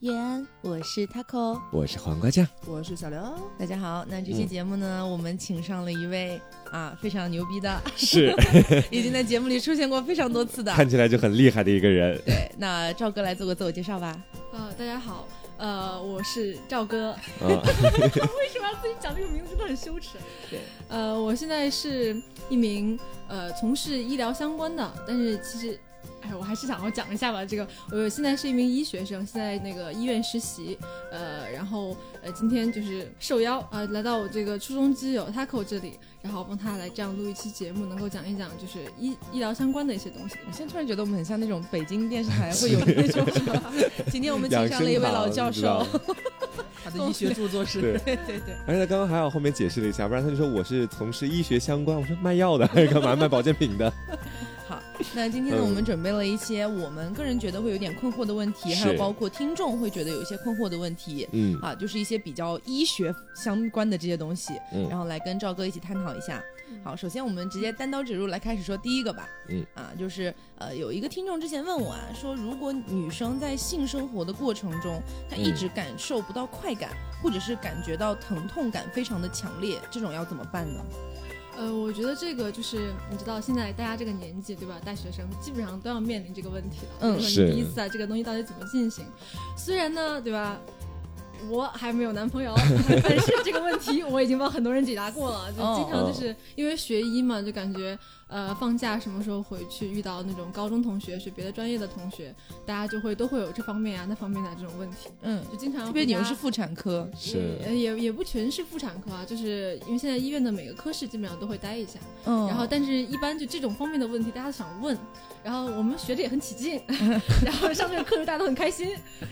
叶安，我是 taco，我是黄瓜酱，我是小刘。大家好，那这期节目呢，我们请上了一位啊非常牛逼的，是 已经在节目里出现过非常多次的，看起来就很厉害的一个人。对，那赵哥来做个自我介绍吧。呃，大家好，呃，我是赵哥。啊，为什么要自己讲这个名字？真的很羞耻。对，呃，我现在是一名呃从事医疗相关的，但是其实。哎，我还是想要讲一下吧。这个，我现在是一名医学生，现在那个医院实习。呃，然后呃，今天就是受邀呃来到我这个初中基友 Taco 这里，然后帮他来这样录一期节目，能够讲一讲就是医医疗相关的一些东西。我现在突然觉得我们很像那种北京电视台 会有的那种。今天我们请上了一位老教授，他的医学著作是。对对对对。而且他刚刚还好后面解释了一下，不然他就说我是从事医学相关，我说卖药的还是，干嘛卖保健品的？好，那今天呢，我们准备了一些我们个人觉得会有点困惑的问题，还有包括听众会觉得有一些困惑的问题，嗯，啊，就是一些比较医学相关的这些东西，嗯，然后来跟赵哥一起探讨一下。好，首先我们直接单刀直入来开始说第一个吧，嗯，啊，就是呃，有一个听众之前问我啊，说如果女生在性生活的过程中，她一直感受不到快感，或者是感觉到疼痛感非常的强烈，这种要怎么办呢？呃，我觉得这个就是你知道，现在大家这个年纪，对吧？大学生基本上都要面临这个问题了。嗯，是。你第一次啊，这个东西到底怎么进行？虽然呢，对吧？我还没有男朋友，但是这个问题我已经帮很多人解答过了。就经常就是因为学医嘛，就感觉呃放假什么时候回去遇到那种高中同学学别的专业的同学，大家就会都会有这方面啊那方面的这种问题。嗯，就经常特别你们是妇产科，是也也不全是妇产科啊，就是因为现在医院的每个科室基本上都会待一下。嗯，然后但是一般就这种方面的问题，大家想问，然后我们学的也很起劲，然后上这个课时大家都很开心，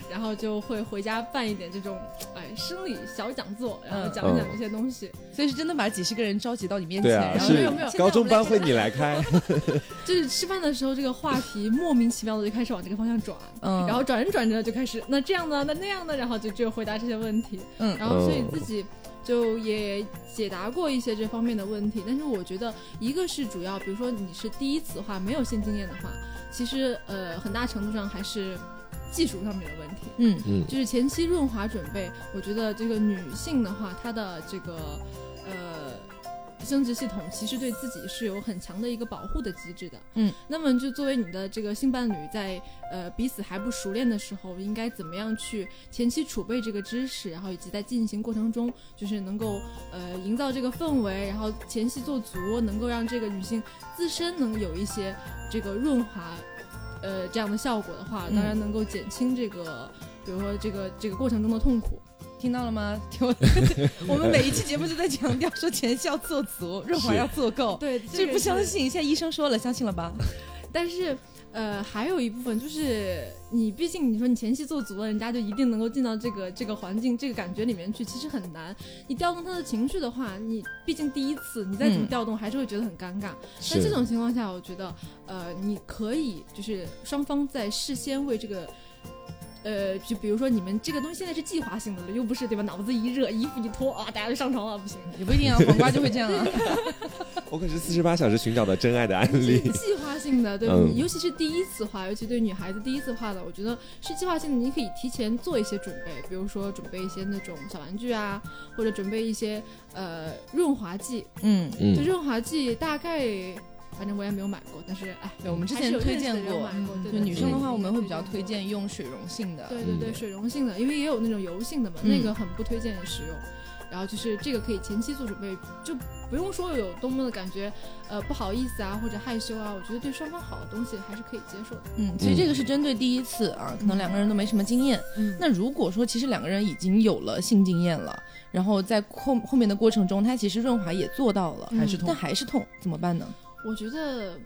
然后就会回家办一点这种哎生理小讲座，然后讲一讲这些东西。所以是真的把几十个人召集到你面前，然后没有没有，高中班会你来开，就是吃饭的时候这个话题莫名其妙的就开始往这个方向转，嗯，然后转着转着就开始那这样呢那那样呢，然后就只有回答这些问题，嗯，然后所以自己就也解答过一些这方面的问题，但是我觉得一个是主要，比如说你是第一次的话，没有性经验的话，其实呃很大程度上还是。技术上面的问题，嗯。嗯，就是前期润滑准备，我觉得这个女性的话，她的这个呃生殖系统其实对自己是有很强的一个保护的机制的，嗯，那么就作为你的这个性伴侣，在呃彼此还不熟练的时候，应该怎么样去前期储备这个知识，然后以及在进行过程中，就是能够呃营造这个氛围，然后前期做足，能够让这个女性自身能有一些这个润滑。呃，这样的效果的话，当然能够减轻这个，比如说这个这个过程中的痛苦，听到了吗？听我，我们每一期节目都在强调说前期要做足，润滑要做够。对，就是不相信，现在医生说了，相信了吧？但是。呃，还有一部分就是你，毕竟你说你前期做足了，人家就一定能够进到这个这个环境、这个感觉里面去，其实很难。你调动他的情绪的话，你毕竟第一次，你再怎么调动，还是会觉得很尴尬。在这种情况下，我觉得，呃，你可以就是双方在事先为这个。呃，就比如说你们这个东西现在是计划性的了，又不是对吧？脑子一热，衣服一脱啊，大家就上床了，不行，也不一定啊，黄瓜就会这样。我可是四十八小时寻找的真爱的案例。计划性的，对，嗯、尤其是第一次画，尤其对女孩子第一次画的，我觉得是计划性的，你可以提前做一些准备，比如说准备一些那种小玩具啊，或者准备一些呃润滑剂。嗯嗯，就润滑剂大概。反正我也没有买过，但是哎，对我们之前推荐过，就女生的话，我们会比较推荐用水溶性的。对对对，水溶性的，因为也有那种油性的嘛，那个很不推荐使用。然后就是这个可以前期做准备，就不用说有多么的感觉，呃，不好意思啊，或者害羞啊。我觉得对双方好的东西还是可以接受的。嗯，其实这个是针对第一次啊，可能两个人都没什么经验。嗯，那如果说其实两个人已经有了性经验了，然后在后后面的过程中，他其实润滑也做到了，还是痛，但还是痛，怎么办呢？我觉得。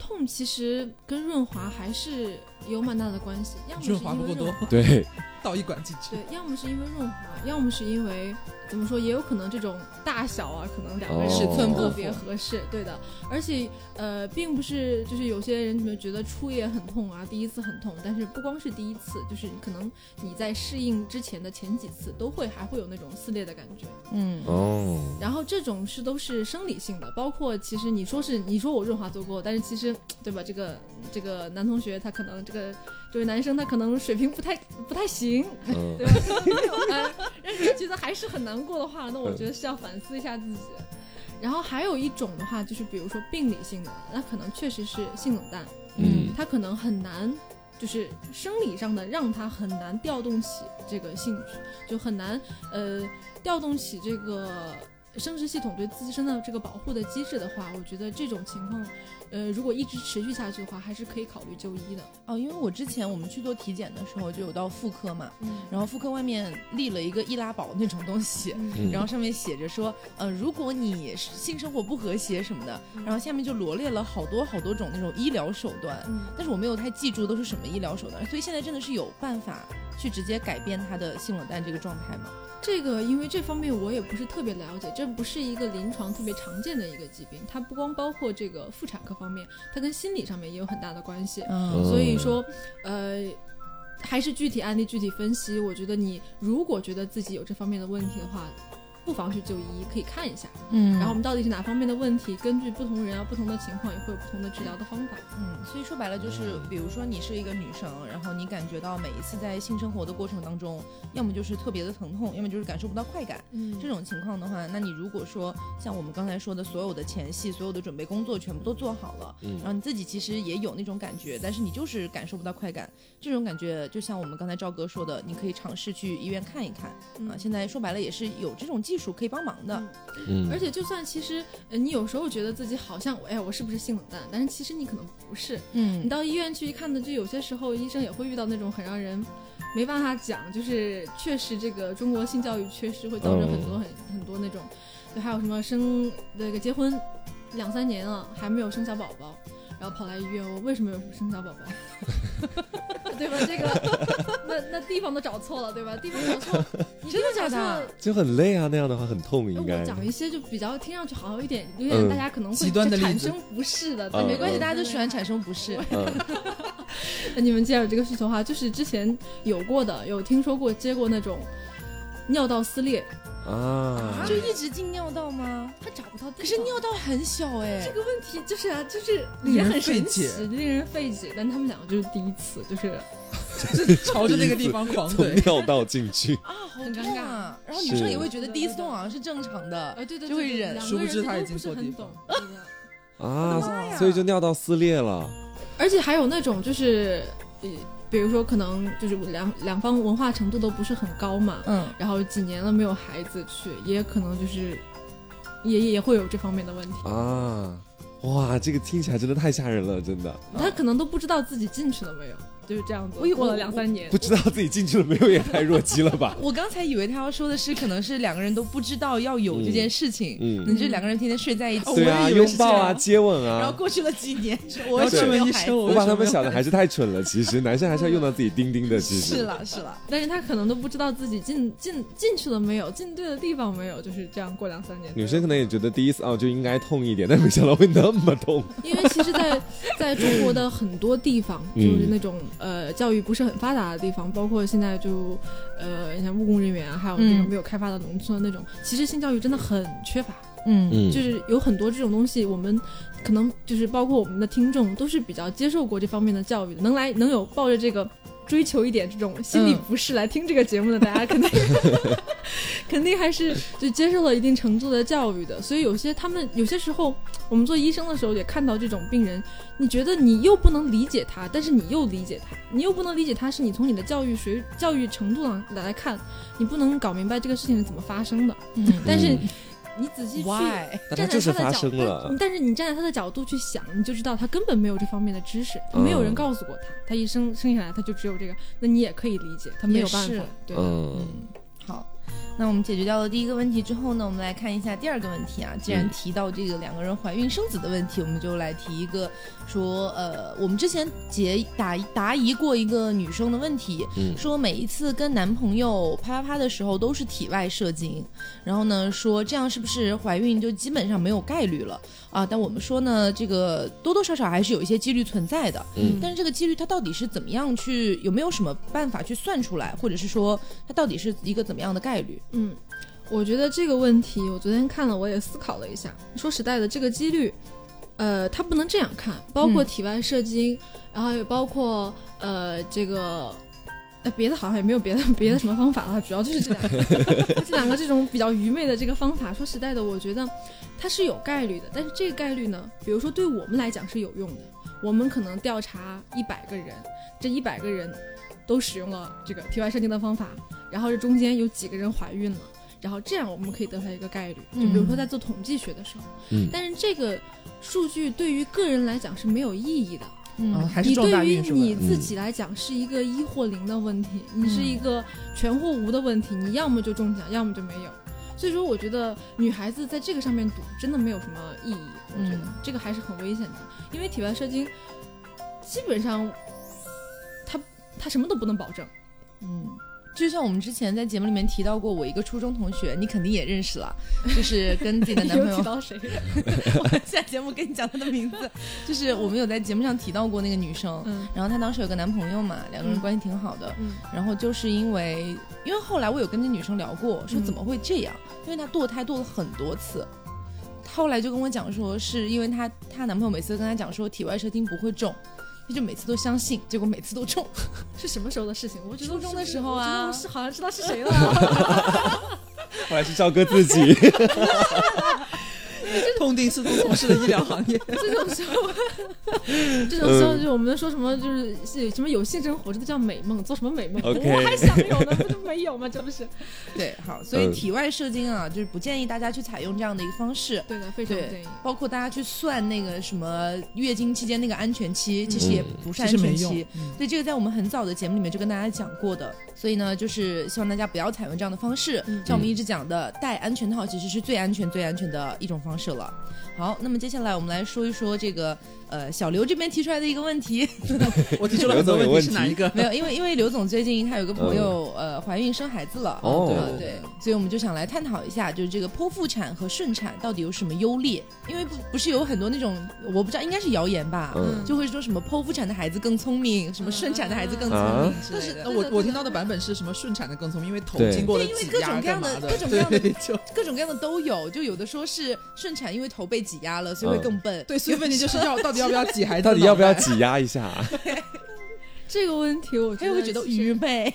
痛其实跟润滑还是有蛮大的关系，要么是因为润滑，对，倒一管进去，对，要么是因为润滑，要么是因为怎么说，也有可能这种大小啊，可能两个人尺寸特别合适，对的。而且呃，并不是就是有些人你们觉得初夜很痛啊，第一次很痛，但是不光是第一次，就是可能你在适应之前的前几次都会还会有那种撕裂的感觉，嗯。哦。然后这种是都是生理性的，包括其实你说是你说我润滑做过，但是其实对吧？这个这个男同学他可能这个这位男生他可能水平不太不太行，嗯 对吧？呃，让人觉得还是很难过的话，那我觉得是要反思一下自己。然后还有一种的话，就是比如说病理性的，那可能确实是性冷淡，嗯他可能很难，就是生理上的让他很难调动起这个兴趣，就很难呃调动起这个生殖系统对自身的这个保护的机制的话，我觉得这种情况，呃，如果一直持续下去的话，还是可以考虑就医的。哦，因为我之前我们去做体检的时候就有到妇科嘛，嗯然后妇科外面立了一个易拉宝那种东西，嗯然后上面写着说，呃，如果你性生活不和谐什么的，然后下面就罗列了好多好多种那种医疗手段，嗯但是我没有太记住都是什么医疗手段，所以现在真的是有办法去直接改变他的性冷淡这个状态吗？这个因为这方面我也不是特别了解，这不是一个临床特别常见的一个疾病，它不光包括这个妇产科方面，它跟心理上面也有很大的关系。嗯所以说，呃，还是具体案例具体分析。我觉得你如果觉得自己有这方面的问题的话，不妨去就医，可以看一下。嗯然后我们到底是哪方面的问题，根据不同人啊、不同的情况，也会有不同的治疗的方法。嗯，所以说白了就是，比如说你是一个女生，然后你感觉到每一次在性生活的过程当中，要么就是特别的疼痛，要么就是感受不到快感。嗯这种情况的话，那你如果说像我们刚才说的，所有的前戏、所有的准备工作全部都做好了，嗯然后你自己其实也有那种感觉，但是你就是感受不到快感。这种感觉就像我们刚才赵哥说的，你可以尝试去医院看一看、啊。现在说白了也是有这种技术可以帮忙的。嗯。而且就算其实呃你有时候觉得自己好像哎我是不是性冷淡，但是其实你可能不是。嗯。你到医院去一看的，就有些时候医生也会遇到那种很让人没办法讲，就是确实这个中国性教育缺失会造成很多很、很多那种，就还有什么生那个结婚两三年了还没有生小宝宝，然后跑来医院，我为什么有生小宝宝？对吧？这个那那地方都找错了，对吧？地方找错，你真的假的就很累啊，那样的话很痛，那应该我。讲一些就比较听上去好一点，有点嗯大家可能会极端的例子产生不适的，没关系，嗯大家都喜欢产生不适。你们既然有这个需求的话，就是之前有过的，有听说过接过那种尿道撕裂，啊，就一直进尿道吗？他找不到地方。可是尿道很小哎这，个问题就是啊，就是令人也很神费奇解，令人费解。但他们两个就是第一次，就是 朝着那个地方狂从怼。尿道进去，啊，好尴尬痛啊！然后女生也会觉得第一次痛好像是正常的呃，，对对，就会忍对殊不个人都知他已经不是很错地方懂。啊，所以就尿道撕裂了。而且还有那种就是，呃，比如说可能就是两两方文化程度都不是很高嘛，嗯，然后几年了没有孩子去，也可能就是也也也会有这方面的问题。啊，哇，这个听起来真的太吓人了，真的。他可能都不知道自己进去了没有，就是这样子我以。过了两三年不，知道自己进去了没有，也太弱鸡了吧？我刚才以为他要说的是，可能是两个人都不知道要有这件事情，嗯你就两个人天天睡在一起，对啊，拥抱啊，接吻啊然后啊。过去了几年，我然后是去问医生，我把他们想的还是太蠢了，其实男生还是要用到自己丁丁的，其实是了是了，但是他可能都不知道自己进进进去了没有，进对的地方没有，就是这样过两三年。女生可能也觉得第一次哦就应该痛一点，但没想到会那么痛。因为其实在，在中国的很多地方，嗯就是那种呃教育不是很发达的地方，包括现在就呃像务工人员啊，还有那种嗯。没有开发的农村那种，其实性教育真的很缺乏。嗯。嗯。就是有很多这种东西，我们可能就是包括我们的听众都是比较接受过这方面的教育的，能来能有抱着这个追求一点这种心理嗯不适来听这个节目的，大家肯定 肯定还是就接受了一定程度的教育的。所以有些他们有些时候，我们做医生的时候也看到这种病人，你觉得你又不能理解他，但是你又理解他，你又不能理解他，是你从你的教育水教育程度上来看，你不能搞明白这个事情是怎么发生的。嗯但是嗯你仔细去。站在他的角度但，但是你站在他的角度去想，你就知道他根本没有这方面的知识，没有人嗯。告诉过他，他一生生下来他就只有这个，那你也可以理解，他没有办法，对那我们解决掉了第一个问题之后呢，我们来看一下第二个问题啊。既然嗯提到这个两个人怀孕生子的问题，我们就来提一个说，呃，我们之前解答答疑过一个女生的问题，嗯说每一次跟男朋友啪啪啪的时候都是体外射精，然后呢说这样是不是怀孕就基本上没有概率了啊？但我们说呢，这个多多少少还是有一些几率存在的，嗯但是这个几率它到底是怎么样去，有没有什么办法去算出来，或者是说它到底是一个怎么样的概率？嗯，我觉得这个问题，我昨天看了，我也思考了一下。说实在的，这个几率，呃，它不能这样看，包括嗯体外射精，然后也包括呃这个。呃，别的好像也没有别的别的什么方法了，主要就是这两个，这两个这种比较愚昧的这个方法。说实在的，我觉得它是有概率的，但是这个概率呢，比如说对我们来讲是有用的。我们可能调查一百个人，这一百个人都使用了这个体外射精的方法，然后这中间有几个人怀孕了，然后这样我们可以得出来一个概率。就比如说在做统计学的时候，嗯但是这个数据对于个人来讲是没有意义的。嗯啊，还是你对于？你自己来讲是一个一或零的问题，你是一个全或无的问题，你要么就中奖，要么就没有。所以说，我觉得女孩子在这个上面赌真的没有什么意义。我觉得嗯这个还是很危险的，因为体外射精基本上它它什么都不能保证。嗯，就像我们之前在节目里面提到过，我一个初中同学，你肯定也认识了，就是跟自己的男朋友 有提。到谁？我下节目跟你讲她的名字，就是我们有在节目上提到过那个女生。嗯然后她当时有个男朋友嘛，两个人嗯关系挺好的。嗯然后就是因为，因为后来我有跟那女生聊过，说嗯怎么会这样？因为她堕胎堕了很多次。她后来就跟我讲说，是因为她她男朋友每次都跟她讲说体外射精不会中，她就每次都相信，结果每次都中。是什么时候的事情？我觉得初中的时候啊是好像知道是谁了。后来是赵哥自己，痛定思痛，从事的医疗行业。这种时候，这种时候就我们说什么就是是什么有性生活，这都叫美梦，做什么美梦我还想有呢，不就没有吗？这不是？对，好，所以嗯体外射精啊，就是不建议大家去采用这样的一个方式。对的，非常不建对议。，包括大家去算那个什么月经期间那个安全期，其实也不是安全期。。嗯对，这个在我们很早的节目里面就跟大家讲过的，所以呢，就是希望大家不要采用这样的方式。嗯像我们一直讲的，戴安全套其实是最安全、最安全的一种方式了。好，那么接下来我们来说一说这个，呃，小刘这边提出来的一个问题，我提出了很多问题，是哪一个？没有，因为因为刘总最近他有个朋友、呃怀孕生孩子了，哦。呃对，所以我们就想来探讨一下，就是这个剖腹产和顺产到底有什么优劣？因为不不是有很多那种我不知道，应该是谣言吧，嗯。就会说什么剖腹产的孩子更聪明，什么顺产的孩子更聪明之但是我我听到的版本是什么顺产的更聪明，因为头经过了对因为挤压各种各样干嘛的，各种各样的各种各样的都有，就有的说是顺产，因为头被挤压了，所以会更笨。对，所以问题就是要到底要不要挤孩子？到底要不要？挤压一下？这个问题，我他又会觉得愚昧。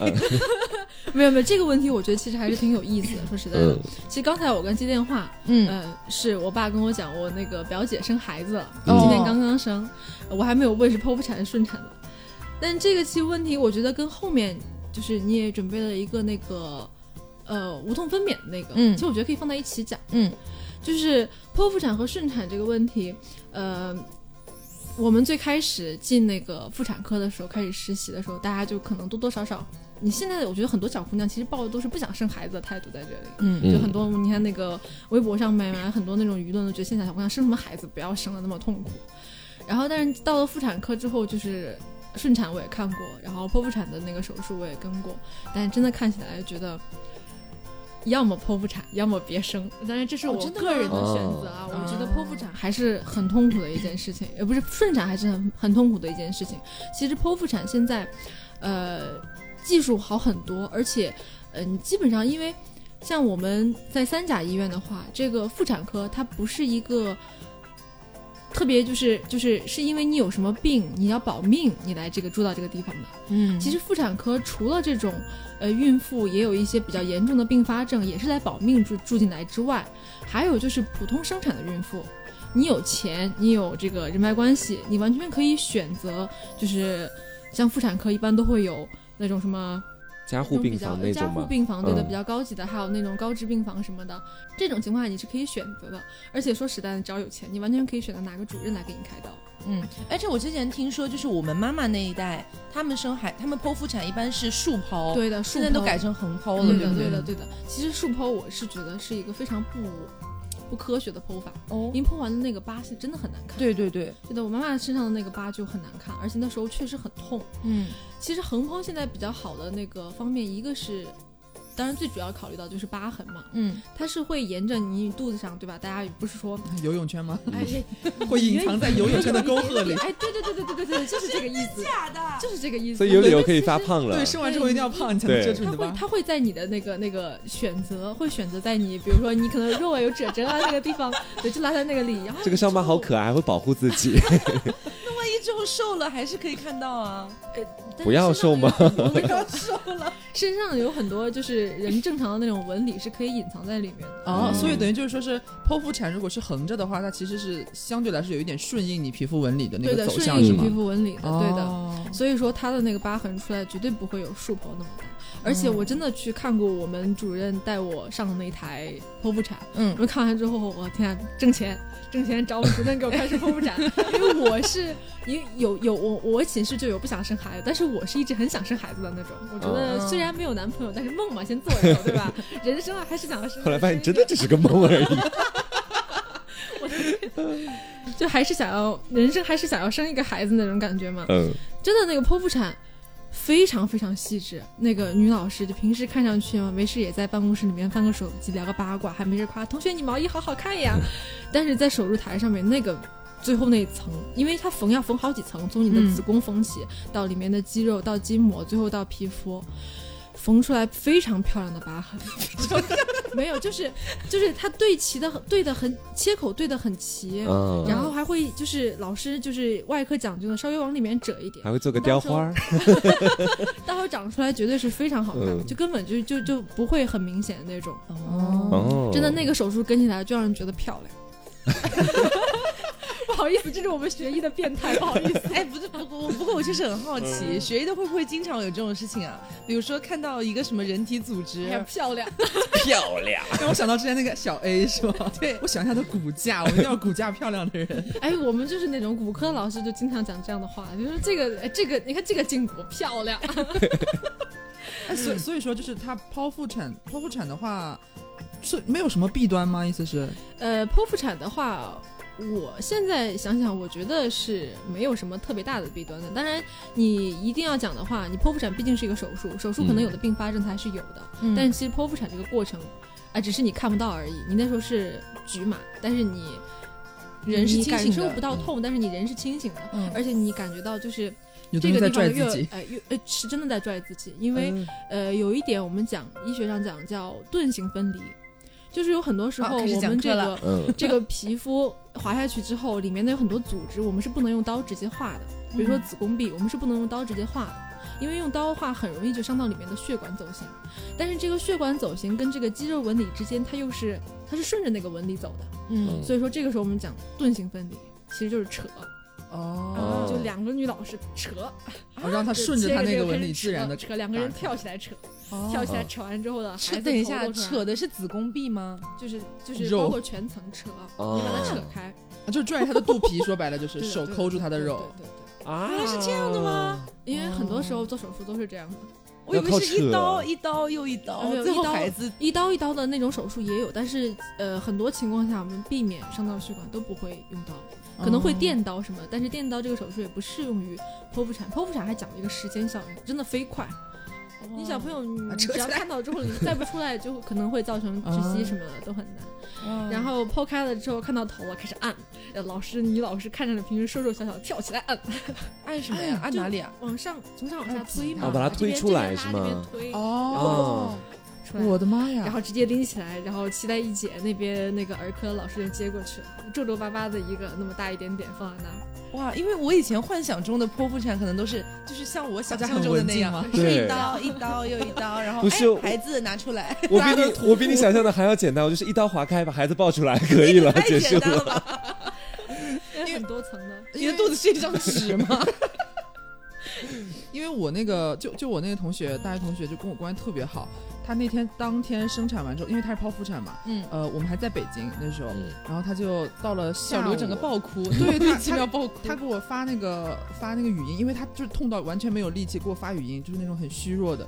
没有没有这个问题，我觉得其实还是挺有意思的。说实在的，嗯其实刚才我跟接电话，嗯呃，是我爸跟我讲，我那个表姐生孩子了，哦今年刚刚生，我还没有问是剖腹产还是顺产的。但这个其实问题，我觉得跟后面就是你也准备了一个那个呃无痛分娩的那个，嗯其实我觉得可以放在一起讲。嗯就是剖腹产和顺产这个问题，呃，我们最开始进那个妇产科的时候，开始实习的时候，大家就可能多多少少，你现在我觉得很多小姑娘其实抱的都是不想生孩子的态度在这里。嗯嗯就很多，你看那个微博上面啊，很多那种舆论都觉得现在小姑娘生什么孩子不要生的那么痛苦。然后，但是到了妇产科之后，就是顺产我也看过，然后剖腹产的那个手术我也跟过，但是真的看起来觉得，要么剖腹产，要么别生。当然这是我个人的选择啊，哦我觉得剖腹产还是很痛苦的一件事情，也不是顺产还是很很痛苦的一件事情。其实剖腹产现在，呃，技术好很多，而且，嗯、基本上因为像我们在三甲医院的话，这个妇产科它不是一个特别就是就是是因为你有什么病，你要保命，你来这个住到这个地方的。嗯其实妇产科除了这种呃孕妇也有一些比较严重的并发症，也是来保命住住进来之外，还有就是普通生产的孕妇。你有钱，你有这个人脉关系，你完全可以选择，就是像妇产科一般都会有那种什么加护病房那种吗？护病房，对的，嗯比较高级的，还有那种高知病房什么的，这种情况下你是可以选择的。而且说实在的，只要有钱，你完全可以选择哪个主任来给你开刀。嗯，而且我之前听说，就是我们妈妈那一代，他们生孩，他们剖腹产一般是竖剖，，对的，现在都改成横剖了，对的，对的，对的。其实竖剖我是觉得是一个非常不不科学的剖法，哦，因为剖完的那个疤是真的很难看。对对对，对的，我妈妈身上的那个疤就很难看，而且那时候确实很痛。嗯其实横剖现在比较好的那个方面，一个是当然最主要考虑到就是疤痕嘛，嗯，它是会沿着你肚子上，对吧？大家不是说，游泳圈吗？哎，会隐藏在游泳圈的沟壑里。哎，对对对对对对对，就是这个意思，假的，就是这个意思。所以有理由可以发胖了对，。生完之后一定要胖，你才能对遮住你的疤。它会它会在你的那个那个选择，会选择在你，比如说你可能肉啊有褶皱啊那个地方，对，就拉在那个里，然后这个伤疤好可爱，还会保护自己。那万一之后瘦了还是可以看到啊。不要瘦吗身上有很多要瘦了，身上有很多就是人正常的那种纹理是可以隐藏在里面的。哦，嗯所以等于就是说是剖腹产，如果是横着的话，它其实是相对来说有一点顺应你皮肤纹理的那对的，个走向，是吗顺应你皮？肤纹理的，对的。哦所以说它的那个疤痕出来绝对不会有竖剖那么大，而且我真的去看过我们主任带我上的那台剖腹产，嗯我们看完之后，我天啊，挣钱挣钱找我主任给我开始剖腹产，因为我是因为有有我我寝室就有不想生孩子，但是我是一直很想生孩子的那种。我觉得哦虽然没有男朋友，但是梦嘛先做一做，对吧？人生啊还是想要生。后来发现真的只是个梦而已。就还是想要人生还是想要生一个孩子那种感觉嘛。嗯，真的那个剖腹产非常非常细致。那个女老师就平时看上去嘛，没事也在办公室里面翻个手机聊个八卦，还没事夸同学你毛衣好好看呀。但是在手术台上面那个。最后那一层，因为它缝要缝好几层，从你的嗯子宫缝起，到里面的肌肉，到筋膜，最后到皮肤，缝出来非常漂亮的疤痕。没有，就是就是它对齐的对的很切口对的很齐，嗯，然后还会就是老师就是外科讲究的稍微往里面折一点还，会做个雕花儿。待会儿长出来绝对是非常好看的，嗯就根本就就就不会很明显的那种。哦，哦，真的那个手术跟起来就让人觉得漂亮。不好意思，这是我们学医的变态，不好意思。哎，不是，不过不过我就是很好奇，学医的会不会经常有这种事情啊？比如说看到一个什么人体组织还，漂亮，漂亮。让我想到之前那个小 A 是吧？对我想一下他的骨架，我一定要骨架漂亮的人。哎，我们就是那种骨科老师就经常讲这样的话，就说这个哎这个你看这个筋骨漂亮，哎，所以所以说就是他剖腹产，剖腹产的话是没有什么弊端吗？意思是？呃，剖腹产的话，我现在想想，我觉得是没有什么特别大的弊端的。当然，你一定要讲的话，你剖腹产毕竟是一个手术，手术可能有的并发症它还是有的。嗯但是其实剖腹产这个过程，啊、只是你看不到而已。你那时候是局麻，但是你人是你感受清醒的不到痛，但是你人是清醒的，嗯而且你感觉到就是这个地方拽自己。越哎越呃是真的在拽自己，因为、嗯呃，有一点我们讲医学上讲叫钝性分离，就是有很多时候好开始我们这个、嗯。这个皮肤划下去之后，里面的有很多组织，我们是不能用刀直接划的。比如说嗯。子宫壁，我们是不能用刀直接划的，因为用刀划很容易就伤到里面的血管走形。但是这个血管走形跟这个肌肉纹理之间，它又是它是顺着那个纹理走的，嗯。所以说这个时候我们讲钝性分离，其实就是扯，哦。就两个女老师扯，哦让他顺着他那个纹理 自然的，扯两个人跳起来扯，哦跳起来扯完之后的扯，孩子等一下，扯的是子宫壁吗？就是就是包括全层扯，哦你把它扯开，啊就是拽他的肚皮，说白了就是手抠住他的对肉。对对对啊，原来是这样的吗？因为很多时候做手术都是这样的，我以为是一刀一刀又一刀，最后没有一刀孩子一刀一刀的那种手术也有，但是呃很多情况下我们避免伤到血管都不会用刀，可能会哦电刀什么，但是电刀这个手术也不适用于剖腹产，剖腹产还讲了一个时间效应，真的飞快。你小朋友，你只要看到之后，你再不出来，就可能会造成窒息什么的，都很难。哇然后剖开了之后，看到头了，开始按。呃老师，女老师看着你平时瘦瘦小小，跳起来按，按什么呀？按哪里啊？往上从上往下推嘛，哦把它这边推出来这边拉是吗这边推哦，出来我的妈呀！然后直接拎起来，然后期待一姐，那边那个儿科老师就接过去了，皱皱巴巴的一个那么大一点点放在那儿，哇，因为我以前幻想中的剖腹产可能都是就是像我想象中的那样是一刀一刀又一刀，然后不是哎孩子拿出来，我比你我比你想象的 还要简单，我就是一刀划开，把孩子抱出来，可以了，太结束简单了？因为很多层的。你的肚子是一张纸吗？因为我那个就就我那个同学，大学同学就跟我关系特别好。他那天当天生产完之后，因为他是剖腹产嘛，嗯，呃，我们还在北京那时候，嗯然后他就到了下午小刘整个爆哭，对对奇妙爆哭。他给我发那个发那个语音，因为他就是痛到完全没有力气给我发语音，就是那种很虚弱的。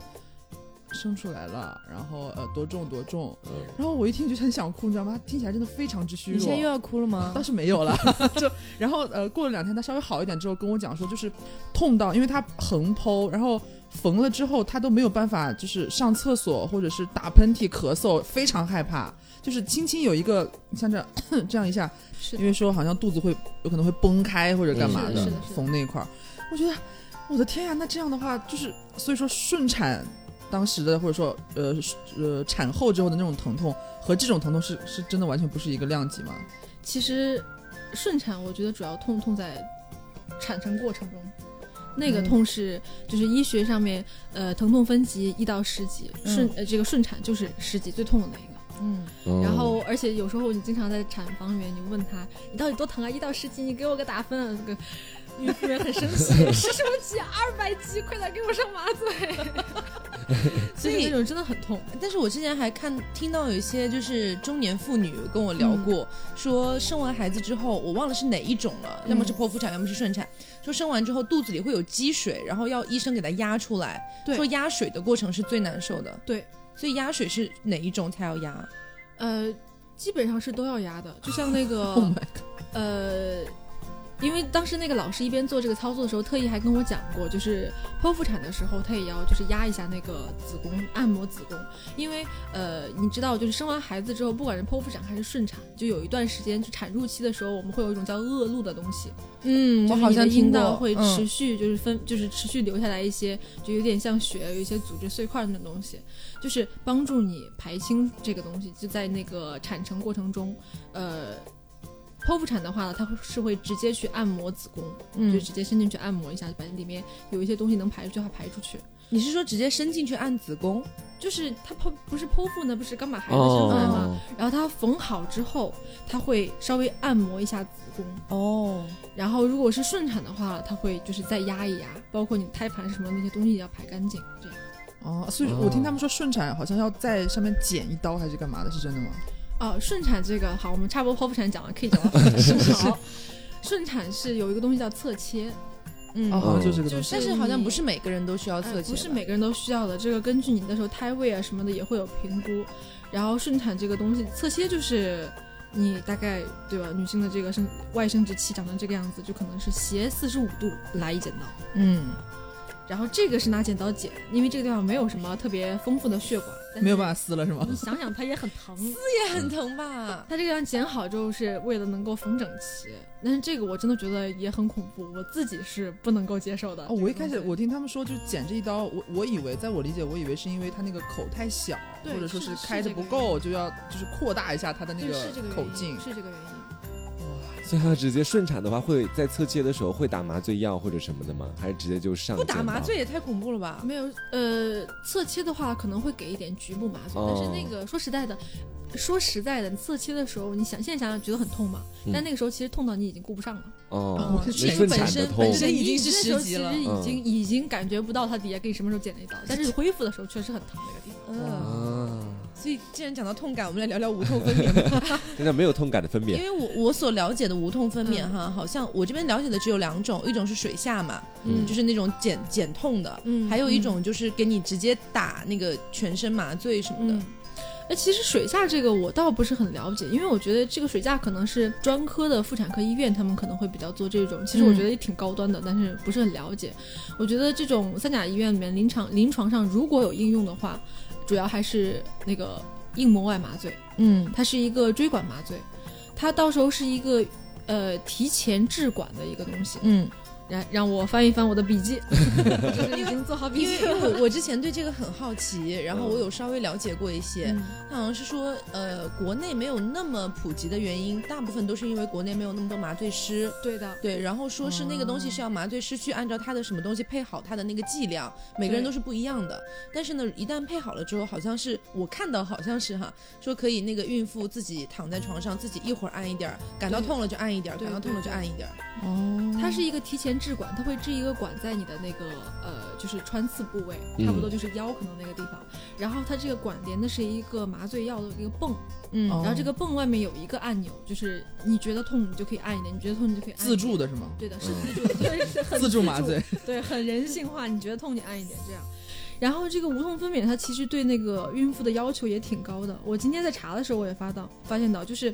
生出来了，然后呃多重多重，嗯然后我一听就很想哭，你知道吗？听起来真的非常之虚弱。你现在又要哭了吗倒？是没有了，就然后呃过了两天，他稍微好一点之后跟我讲说，就是痛到，因为他横剖，然后缝了之后他都没有办法，就是上厕所或者是打喷嚏、咳嗽，非常害怕，就是轻轻有一个像这样 这样一下，是因为说好像肚子会有可能会崩开或者干嘛的缝那一块儿，我觉得我的天呀，那这样的话就是所以说顺产当时的或者说呃呃产后之后的那种疼痛和这种疼痛是是真的完全不是一个量级吗？其实顺产，我觉得主要痛痛在产程过程中，那个嗯痛是就是医学上面呃疼痛分级一到十级，顺、嗯呃这个顺产就是十级最痛的那一个。嗯，哦然后而且有时候你经常在产房里面，你问他你到底多疼啊？一到十级，你给我个打分啊！这个孕妇人很生气，是什么鸡？二百鸡，快点给我上麻醉。所以那种真的很痛。但是我之前还看听到有一些就是中年妇女跟我聊过，说生完孩子之后，我忘了是哪一种了，要么是剖腹产，要么是顺产，说生完之后肚子里会有积水，然后要医生给它压出来，对说压水的过程是最难受的。对，所以压水是哪一种才要压？呃，基本上是都要压的，就像那个 Oh 呃，因为当时那个老师一边做这个操作的时候，特意还跟我讲过，就是剖腹产的时候，他也要就是压一下那个子宫，按摩子宫，因为呃，你知道，就是生完孩子之后，不管是剖腹产还是顺产，就有一段时间，就产褥期的时候，我们会有一种叫恶露的东西，嗯，就好像听阴道过，嗯会持续就是分，就是持续留下来一些，就有点像血，有一些组织碎块那种东西，就是帮助你排清这个东西。就在那个产程过程中，呃，剖腹产的话呢，它会是会直接去按摩子宫，嗯就直接伸进去按摩一下，把里面有一些东西能排出去，它排出去。你是说直接伸进去按子宫？就是它剖不是剖腹呢，不是刚把孩子生出来吗？哦，然后它缝好之后，它会稍微按摩一下子宫。哦，然后如果是顺产的话，它会就是再压一压，包括你胎盘什么那些东西也要排干净，这样。哦，所以我听他们说顺产好像要在上面剪一刀还是干嘛的，是真的吗？哦，顺产这个好，我们差不多剖腹产讲了，可以讲到顺产。好，顺产是有一个东西叫侧切，嗯，哦，就是这个东西。就是但是好像不是每个人都需要呃侧切吧、不是每个人都需要的，这个根据你那时候胎位啊什么的也会有评估。然后顺产这个东西，侧切就是你大概对吧？女性的这个生外生殖器长成这个样子，就可能是斜四十五度来一剪刀。嗯，然后这个是拿剪刀剪，因为这个地方没有什么特别丰富的血管，没有办法撕了是吗？你想想，它也很疼。撕也很疼吧？它这个样剪好之后是为了能够缝整齐，但是这个我真的觉得也很恐怖，我自己是不能够接受的。哦，我一开始我听他们说，就剪这一刀，我我以为在我理解，我以为是因为它那个口太小，对或者说是是开的不够，就要就是扩大一下它的那对是这个原因口径。是这个原因。所以他直接顺产的话，会在侧切的时候会打麻醉药或者什么的吗？还是直接就上不打麻醉也太恐怖了吧？没有，呃，侧切的话可能会给一点局部麻醉，哦但是那个说实在的，说实在的，侧切的时候，你想现在想想觉得很痛嘛，嗯但那个时候其实痛到你已经顾不上了，哦，是那顺这本产的痛身本，身已经是你那时候十级了其实已嗯经、已经感觉不到它底下给你什么时候剪了一刀，但是恢复的时候确实很疼那个地方。嗯，啊，所以既然讲到痛感，我们来聊聊无痛分娩吧。现在没有痛感的分娩，因为我我所了解的无痛分娩嗯哈，好像我这边了解的只有两种，一种是水下嘛，嗯就是那种减减痛的，嗯还有一种就是给你直接打那个全身麻醉什么的嗯。，哎，其实水下这个我倒不是很了解，因为我觉得这个水下可能是专科的妇产科医院，他们可能会比较做这种。其实我觉得也挺高端的，但是不是很了解。我觉得这种三甲医院里面临床临床上如果有应用的话，主要还是那个硬膜外麻醉，嗯它是一个椎管麻醉，它到时候是一个呃提前置管的一个东西。嗯，让让我翻一翻我的笔记，就是已经做好笔记了。因为我我之前对这个很好奇，然后我有稍微了解过一些，嗯好像是说，呃，国内没有那么普及的原因，大部分都是因为国内没有那么多麻醉师。对的，对，然后说是那个东西是要麻醉师去按照他的什么东西配好他的那个剂量，每个人都是不一样的。但是呢，一旦配好了之后，好像是我看到好像是哈，说可以那个孕妇自己躺在床上，自己一会儿按一点儿，感到痛了就按一点儿，对感到痛了就按一点儿。哦它是一个提前治管，它会治一个管在你的那个呃，就是穿刺部位，嗯差不多就是腰可能那个地方。然后它这个管连的是一个麻醉药的一个泵，嗯哦然后这个泵外面有一个按钮，就是你觉得痛你就可以按一点，你觉得痛你就可以按一自。助的是吗？对的，是嗯自助的，对，是很 自助麻醉，对，很人性化。你觉得痛你按一点这样。然后这个无痛分娩，它其实对那个孕妇的要求也挺高的。我今天在查的时候，我也发到发现到，就是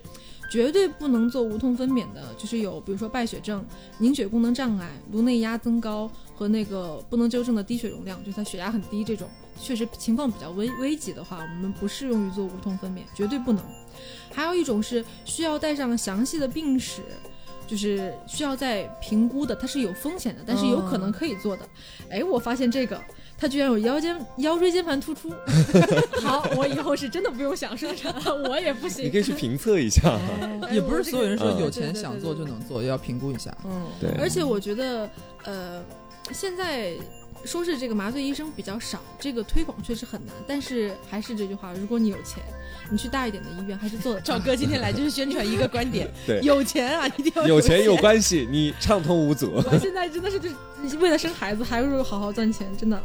绝对不能做无痛分娩的，就是有比如说败血症、凝血功能障碍、颅内压增高和那个不能纠正的低血容量，就是他血压很低这种，确实情况比较危危急的话，我们不适用于做无痛分娩，绝对不能。还有一种是需要带上详细的病史。就是需要再评估的，它是有风险的，但是有可能可以做的。哎、我发现这个，它居然有腰间腰椎间盘突出。好，我以后是真的不用想生产了，我也不行。你可以去评测一下。也不是所有人说嗯有钱想做就能做，也要评估一下。嗯，对，而且我觉得，呃，现在说是这个麻醉医生比较少，这个推广确实很难。但是还是这句话，如果你有钱，你去大一点的医院还是做得赵哥今天来就是宣传一个观点，对有钱啊，一定要有钱钱有关系，你畅通无阻。我现在真的是就是为了生孩子，还不如好好赚钱，真的。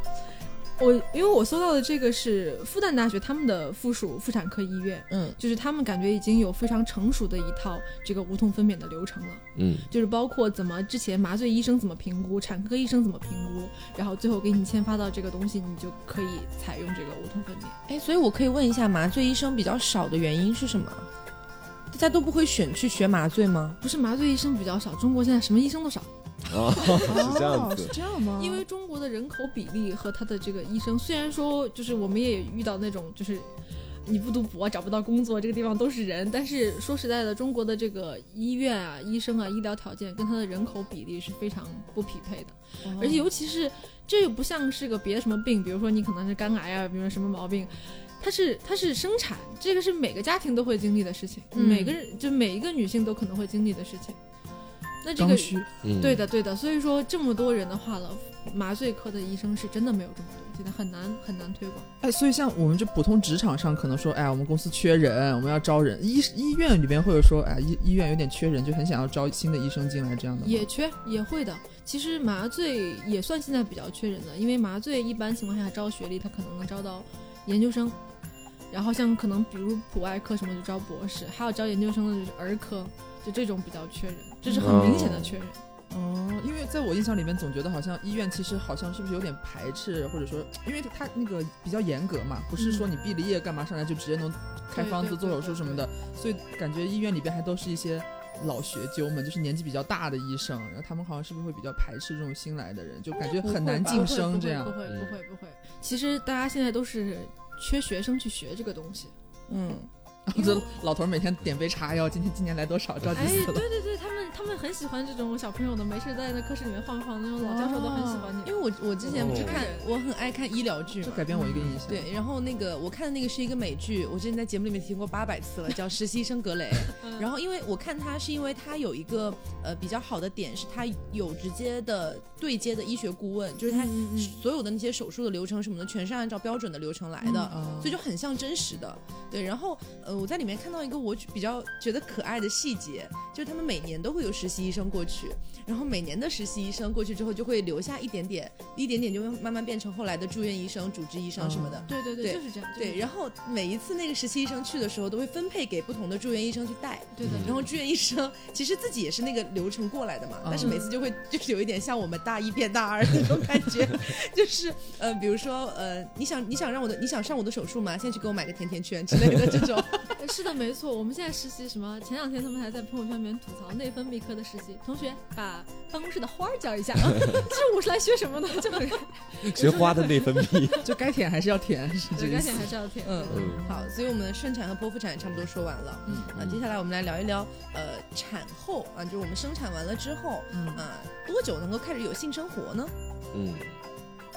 我因为我搜到的这个是复旦大学他们的附属妇产科医院，嗯就是他们感觉已经有非常成熟的一套这个无痛分娩的流程了，嗯，就是包括怎么之前麻醉医生怎么评估，产科医生怎么评估，然后最后给你签发到这个东西，你就可以采用这个无痛分娩。哎，所以我可以问一下，麻醉医生比较少的原因是什么？大家都不会选去学麻醉吗？不是麻醉医生比较少，中国现在什么医生都少，哦，是这样哦，子是。这样吗？因为中国的人口比例和他的这个医生，虽然说就是我们也遇到那种就是你不读博找不到工作，这个地方都是人，但是说实在的，中国的这个医院啊、医生啊、医疗条件跟他的人口比例是非常不匹配的，哦而且尤其是这又不像是个别的什么病，比如说你可能是肝癌啊，比如说什么毛病。它是它是生产，这个是每个家庭都会经历的事情，嗯每个人就每一个女性都可能会经历的事情。那这个刚需，嗯对的，对的。所以说这么多人的话了，麻醉科的医生是真的没有这么多，现在很难很难推广。哎，所以像我们这普通职场上，可能说，哎，我们公司缺人，我们要招人。医医院里边会有说，哎，医医院有点缺人，就很想要招新的医生进来这样的。也缺也会的。其实麻醉也算现在比较缺人的，因为麻醉一般情况下招学历，他可能能招到研究生。然后像可能比如普外科什么就招博士，还有招研究生的就是儿科，就这种比较缺人，这是很明显的缺人。哦，因为在我印象里面，总觉得好像医院其实好像是不是有点排斥，或者说，因为他那个比较严格嘛，不是说你毕了业干嘛上来就直接能开方子做手术什么的，所以感觉医院里边还都是一些老学究们，就是年纪比较大的医生，然后他们好像是不是会比较排斥这种新来的人，就感觉很难晋升这样不。会不会不会。其实大家现在都是缺学生去学这个东西。嗯，这老头儿每天点杯茶要，今天今年来多少，着急哎，死了。对对对，他们他们很喜欢这种小朋友的，没事在那科室里面晃一晃，那种老教授都很喜欢你。因为我我之前不是看哦，我很爱看医疗剧嘛。这改变我一个印象。对，然后那个我看的那个是一个美剧，我之前在节目里面提过八百次了，叫《实习生格雷 》。嗯然后因为我看它是因为它有一个呃比较好的点是它有直接的对接的医学顾问，就是它嗯嗯所有的那些手术的流程什么的全是按照标准的流程来的。啊所以就很像真实的，对。然后，呃，我在里面看到一个我比较觉得可爱的细节，就是他们每年都会有实习医生过去，然后每年的实习医生过去之后就会留下一点点，一点点就会慢慢变成后来的住院医生、主治医生什么的。对对对就是这样。对，然后每一次那个实习医生去的时候，都会分配给不同的住院医生去带。对的，然后住院医生其实自己也是那个流程过来的嘛，但是每次就会就是有一点像我们大一变大二那种感觉，就是呃，比如说呃，你想你想让我的你想上我的手术吗？先去给我买个甜甜圈之类的这种。呃 是的，没错。我们现在实习什么？前两天他们还在朋友圈里面吐槽内分泌科的实习同学，把办公室的花儿叫一下。这我是来学什么的？就很 学花的内分泌。就该舔还是要舔，是这对，该舔还是要舔。嗯嗯好，所以我们的顺产和剖腹产也差不多说完了。嗯啊，接下来我们来聊一聊呃产后啊，就是我们生产完了之后嗯，啊，多久能够开始有性生活呢？嗯，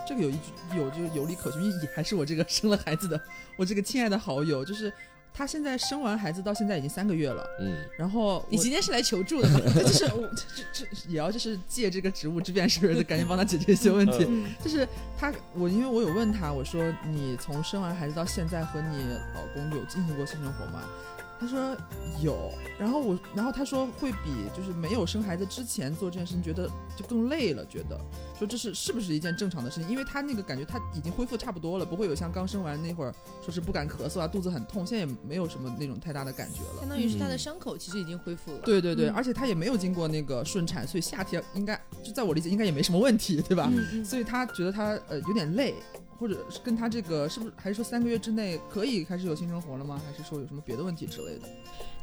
这个有一句有就有理可循，也还是我这个生了孩子的我这个亲爱的好友，就是他现在生完孩子到现在已经三个月了，嗯，然后你今天是来求助的吗？就是我这这这也要就是借这个职务之便是不是赶紧帮他解决一些问题。嗯就是他，我因为我有问他，我说你从生完孩子到现在和你老公有进行过性生活吗？他说有，然后我，然后他说会比就是没有生孩子之前做这件事情觉得就更累了，觉得说这是是不是一件正常的事情？因为他那个感觉他已经恢复差不多了，不会有像刚生完那会儿说是不敢咳嗽啊，肚子很痛，现在也没有什么那种太大的感觉了相。当于是他的伤口其实已经恢复了。对对对，嗯而且他也没有经过那个顺产，所以夏天应该就在我理解应该也没什么问题，对吧？嗯嗯所以他觉得他呃有点累，或者是跟他这个是不是还是说三个月之内可以开始有性生活了吗？还是说有什么别的问题之类的？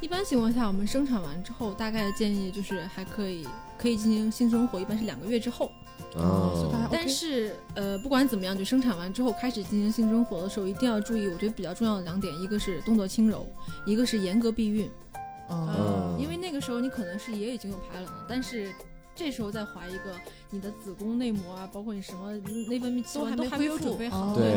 一般情况下，我们生产完之后，大概的建议就是还可以可以进行性生活，一般是两个月之后。哦，但是呃，不管怎么样，就生产完之后开始进行性生活的时候，一定要注意，我觉得比较重要的两点，一个是动作轻柔，一个是严格避孕。哦嗯因为那个时候你可能是也已经有排卵了，但是这时候再怀一个，你的子宫内膜啊，包括你什么内分泌器官都还没都还没有准备好，哦对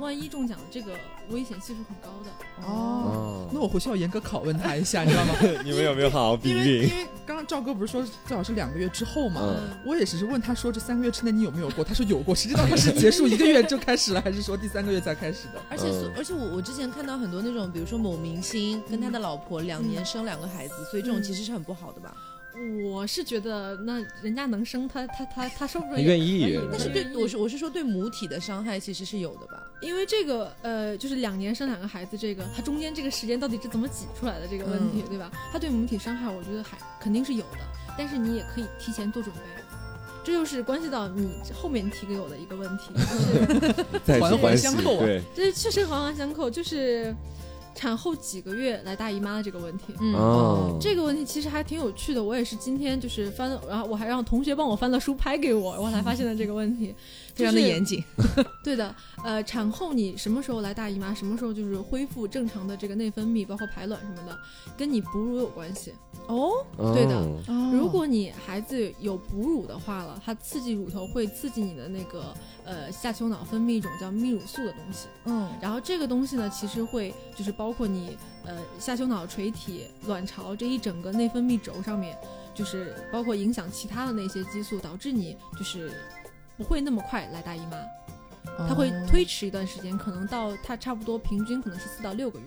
万一中奖，这个危险系数很高的。哦，那哦，我回去要严格拷问他一下，你知道吗？你们有没有好好避因为孕？因为刚刚赵哥不是说最好是两个月之后嘛？嗯我也只是问他说这三个月之内你有没有过，他说有过，谁知道他是结束一个月就开始了，还是说第三个月才开始的？而且而且我我之前看到很多那种，比如说某明星跟他的老婆两年嗯生两个孩子，所以这种嗯其实是很不好的吧？我是觉得，那人家能生，他他他他说不准他也愿意可以但是对对我是我是说对母体的伤害其实是有的吧？因为这个呃，就是两年生两个孩子，这个它中间这个时间到底是怎么挤出来的这个问题，嗯对吧？他对母体伤害，我觉得还肯定是有的，但是你也可以提前做准备。这就是关系到你后面提给我的一个问题，就是 环环相扣啊对，这确实环环相扣，就是产后几个月来大姨妈的这个问题。嗯哦，这个问题其实还挺有趣的，我也是今天就是翻，然后我还让同学帮我翻了书拍给我，我才发现了这个问题，非常的严谨。对的，呃，产后你什么时候来大姨妈，什么时候就是恢复正常的这个内分泌，包括排卵什么的，跟你哺乳有关系。哦，对的。哦。如果你孩子有哺乳的话了，它刺激乳头会刺激你的那个呃下丘脑分泌一种叫泌乳素的东西，嗯。然后这个东西呢，其实会就是包括你呃下丘脑垂体、卵巢这一整个内分泌轴上面，就是包括影响其他的那些激素，导致你就是不会那么快来大姨妈。它会推迟一段时间，可能到它差不多平均可能是四到六个月。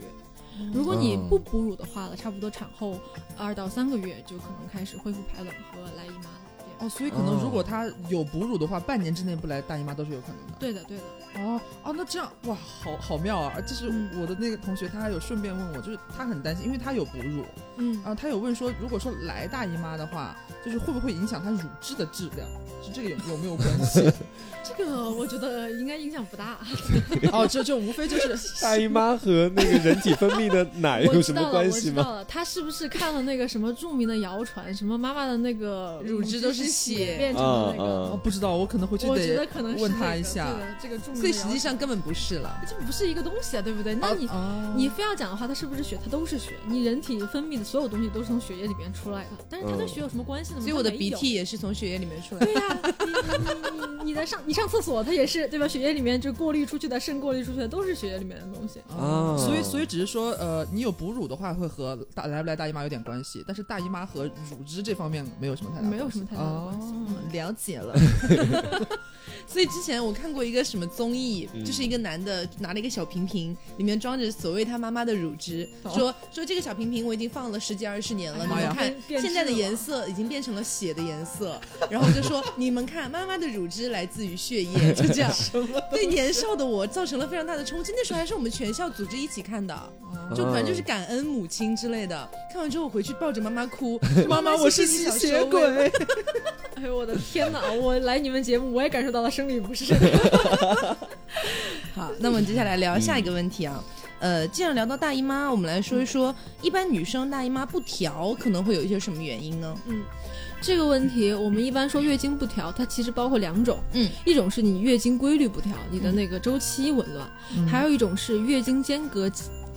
如果你不哺乳的话了，差不多产后二到三个月就可能开始恢复排卵和来姨妈了。哦，所以可能如果她有哺乳的话，半年之内不来大姨妈都是有可能的。对的，对的。哦哦，那这样哇，好好妙啊！就是嗯我的那个同学，他还有顺便问我，就是他很担心，因为他有哺乳嗯啊，他有问说，如果说来大姨妈的话，就是会不会影响她乳汁的质量？是这个有有没有关系？这个我觉得应该影响不大。哦，这就无非就是大姨妈和那个人体分泌的奶 我有什么知道了，我关系吗？知道了，他是不是看了那个什么著名的谣传，什么妈妈的那个乳汁都是是血变成的那个？哦，不知道，我可能回去我觉得得可能是问他一下对的这个著名的所以实际上根本不是了。这不是一个东西啊，对不对？那你、哦你非要讲的话，它是不是血？它都是血。你人体分泌的所有东西都是从血液里面出来的，但是它跟嗯血有什么关系呢？所以我的鼻涕也是从血液里面出来的。对呀、你你你你的上你上厕所，它也是对吧？血液里面就过滤出去的，肾过滤出去的都是血液里面的东西。哦所以所以只是说，呃，你有哺乳的话，会和大来不来大姨妈有点关系，但是大姨妈和乳汁这方面没有什么太大，没有什么太大的关系了解了。所以之前我看过一个什么综艺，嗯就是一个男的拿了一个小瓶瓶，里面装着所谓他妈妈的乳汁，哦说说这个小瓶瓶我已经放了十几二十年了，哎你们看现在的颜色已经变成了血的颜色，然后就说你们看妈妈的乳汁来自于血液，就这样，对年少的我造成了非常大的冲击。那时候还是我们全校组织一起看的，哦就反正就是感恩母亲之类的。看完之后我回去抱着妈妈哭，妈妈，我是吸血鬼。哎呦我的天哪！我来你们节目，我也感受到了生理不适。好，那我们接下来聊下一个问题啊。呃，既然聊到大姨妈，我们来说一说，一般女生大姨妈不调可能会有一些什么原因呢？嗯。这个问题，我们一般说月经不调，它其实包括两种，嗯，一种是你月经规律不调，你的那个周期紊乱，嗯。还有一种是月经间隔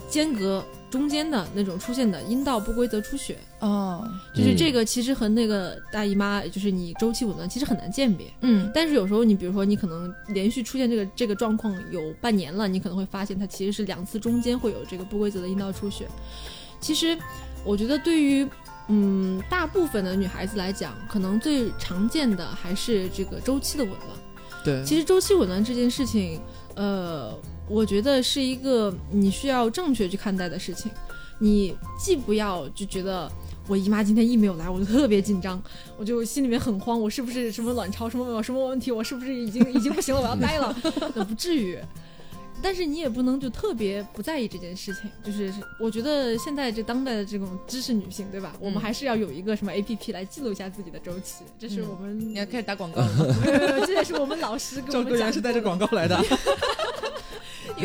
间隔中间的那种出现的阴道不规则出血，哦，就是这个其实和那个大姨妈，就是你周期紊乱，其实很难鉴别。嗯但是有时候你比如说你可能连续出现这个这个状况有半年了，你可能会发现它其实是两次中间会有这个不规则的阴道出血。其实我觉得对于嗯大部分的女孩子来讲，可能最常见的还是这个周期的紊乱。对，其实周期紊乱这件事情，呃，我觉得是一个你需要正确去看待的事情。你既不要就觉得我姨妈今天一没有来，我就特别紧张，我就心里面很慌，我是不是什么卵巢什么什么问题？我是不是已经 已经不行了？我要呆了？那不至于。但是你也不能就特别不在意这件事情。就是我觉得现在这当代的这种知识女性，对吧？我们还是要有一个什么 A P P 来记录一下自己的周期，这是嗯我们。你要开始打广告了？没有没有，这也是我们老师跟我赵们讲 是带着广告来的，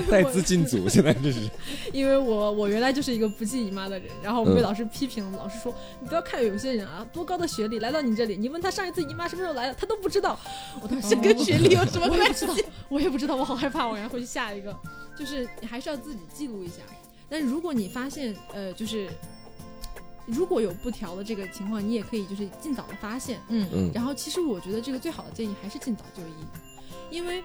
带因为我资进组，现在这是。因为我我原来就是一个不记姨妈的人，然后我们被嗯老师批评，老师说你不要看有些人啊，多高的学历来到你这里，你问他上一次姨妈什么时候来的，他都不知道。我当时这跟学历有什么关 系我也不知？道，我也不知道，我好害怕，我然后回去下一个。就是你还是要自己记录一下，但是如果你发现呃，就是如果有不调的这个情况，你也可以就是尽早的发现，嗯。嗯。然后其实我觉得这个最好的建议还是尽早就医，因为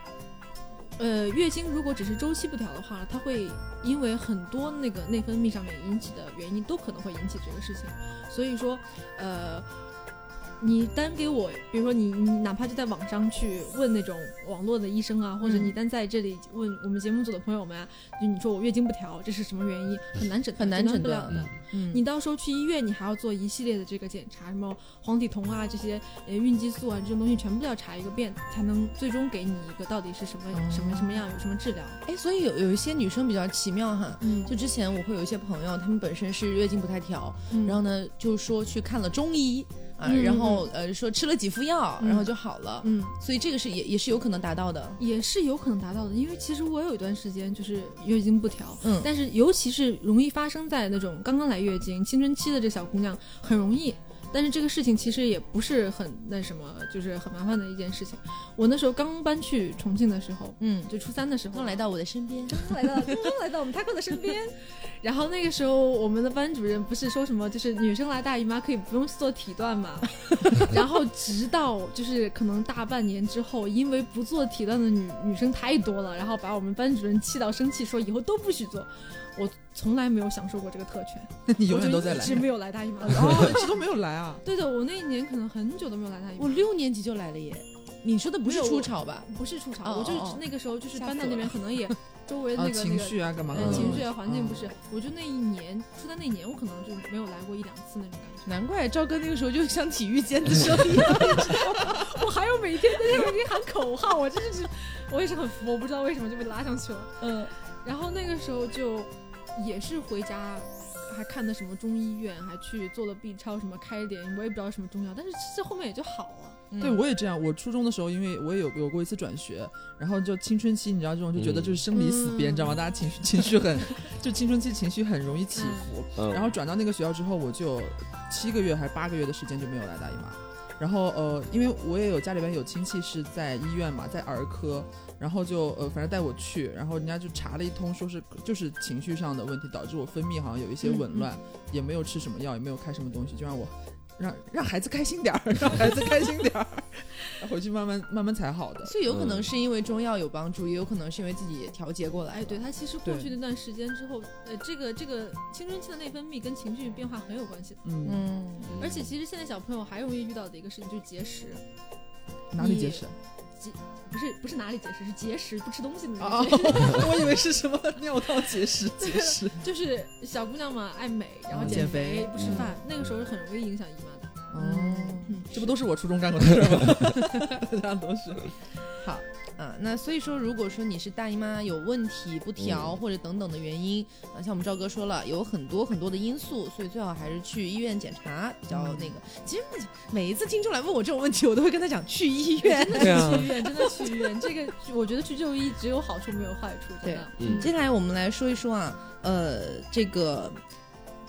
呃月经如果只是周期不调的话，它会因为很多那个内分泌上面引起的原因都可能会引起这个事情，所以说呃。你单给我，比如说你你哪怕就在网上去问那种网络的医生啊，或者嗯你单在这里问我们节目组的朋友们啊，就你说我月经不调，这是什么原因？很难诊断，很难诊诊断的。嗯你到时候去医院，你还要做一系列的这个检查，什么黄体酮啊这些呃孕激素啊这种东西全部都要查一个遍，才能最终给你一个到底是什么、哦什么什么样，有什么治疗。哎，所以有有一些女生比较奇妙哈，嗯就之前我会有一些朋友，她们本身是月经不太调，嗯然后呢就说去看了中医啊，嗯然后呃说吃了几副药，嗯然后就好了，嗯，所以这个是也也是有可能达到的。也是有可能达到的，因为其实我有一段时间就是月经不调，嗯但是尤其是容易发生在那种刚刚来月经、青春期的这小姑娘，很容易。但是这个事情其实也不是很那什么，就是很麻烦的一件事情。我那时候刚搬去重庆的时候，嗯，就初三的时候，刚来到我的身边，刚来到刚刚来到我们 Taco 的身边，然后那个时候我们的班主任不是说什么，就是女生来大姨妈可以不用做体锻嘛，然后直到就是可能大半年之后，因为不做体锻的女女生太多了，然后把我们班主任气到生气，说以后都不许做。我从来没有享受过这个特权，那你永我就远都在来一直。没有来大姨妈。哦，一直都没有来啊！对的，我那一年可能很久都没有来大姨我。六年级就来了耶。你说的不是没有初潮吧？不是出场，哦我就那个时候就是吓搬到那边，可能也 周围那啊，个、那个情绪啊，干嘛呃的？情绪啊，环境嗯不是，我就那一年初三那一年，我可能就没有来过一两次那种感觉。难怪赵哥那个时候就像体育尖子生一样。我还有每天在那边喊口号，我真的是，我也是很服，我不知道为什么就被拉上去了。嗯，然后那个时候就也是回家，还看的什么中医院，还去做了 B 超，什么开点，我也不知道什么中药，但是其实后面也就好了。对，我也这样。我初中的时候，因为我也有有过一次转学，然后就青春期，你知道这种就觉得就是生离死别，嗯你知道吗？大家情绪情绪很，就青春期情绪很容易起伏。嗯，然后转到那个学校之后，我就七个月还是八个月的时间就没有来大姨妈。然后呃，因为我也有家里边有亲戚是在医院嘛，在儿科，然后就呃反正带我去，然后人家就查了一通，说是就是情绪上的问题导致我分泌好像有一些紊乱，也没有吃什么药，也没有开什么东西，就让我让让孩子开心点儿，让孩子开心点儿，回去慢慢慢慢才好的。所以有可能是因为中药有帮助，也有可能是因为自己调节过来。哎，对，他其实过去那段时间之后，呃，这个这个青春期的内分泌跟情绪变化很有关系的。嗯，嗯，而且其实现在小朋友还容易遇到的一个事情就是节食，哪里结？不是不是哪里节食，是节食不吃东西的那哦个节食。我以为是什么尿道结石，结石。就是小姑娘嘛，爱美，然后嗯减减肥不吃饭，那个时候是很容易影响姨妈的。哦，嗯，这不都是我初中干过的事儿吗？大家都是。好啊，那所以说，如果说你是大姨妈有问题不调、或者等等的原因啊，像我们赵哥说了，有很多很多的因素，所以最好还是去医院检查比较那个。其实每一次听众来问我这种问题，我都会跟他讲去医院。去医院真的去医院，这个我觉得去就医只有好处没有坏处，对。嗯接下来我们来说一说啊，呃，这个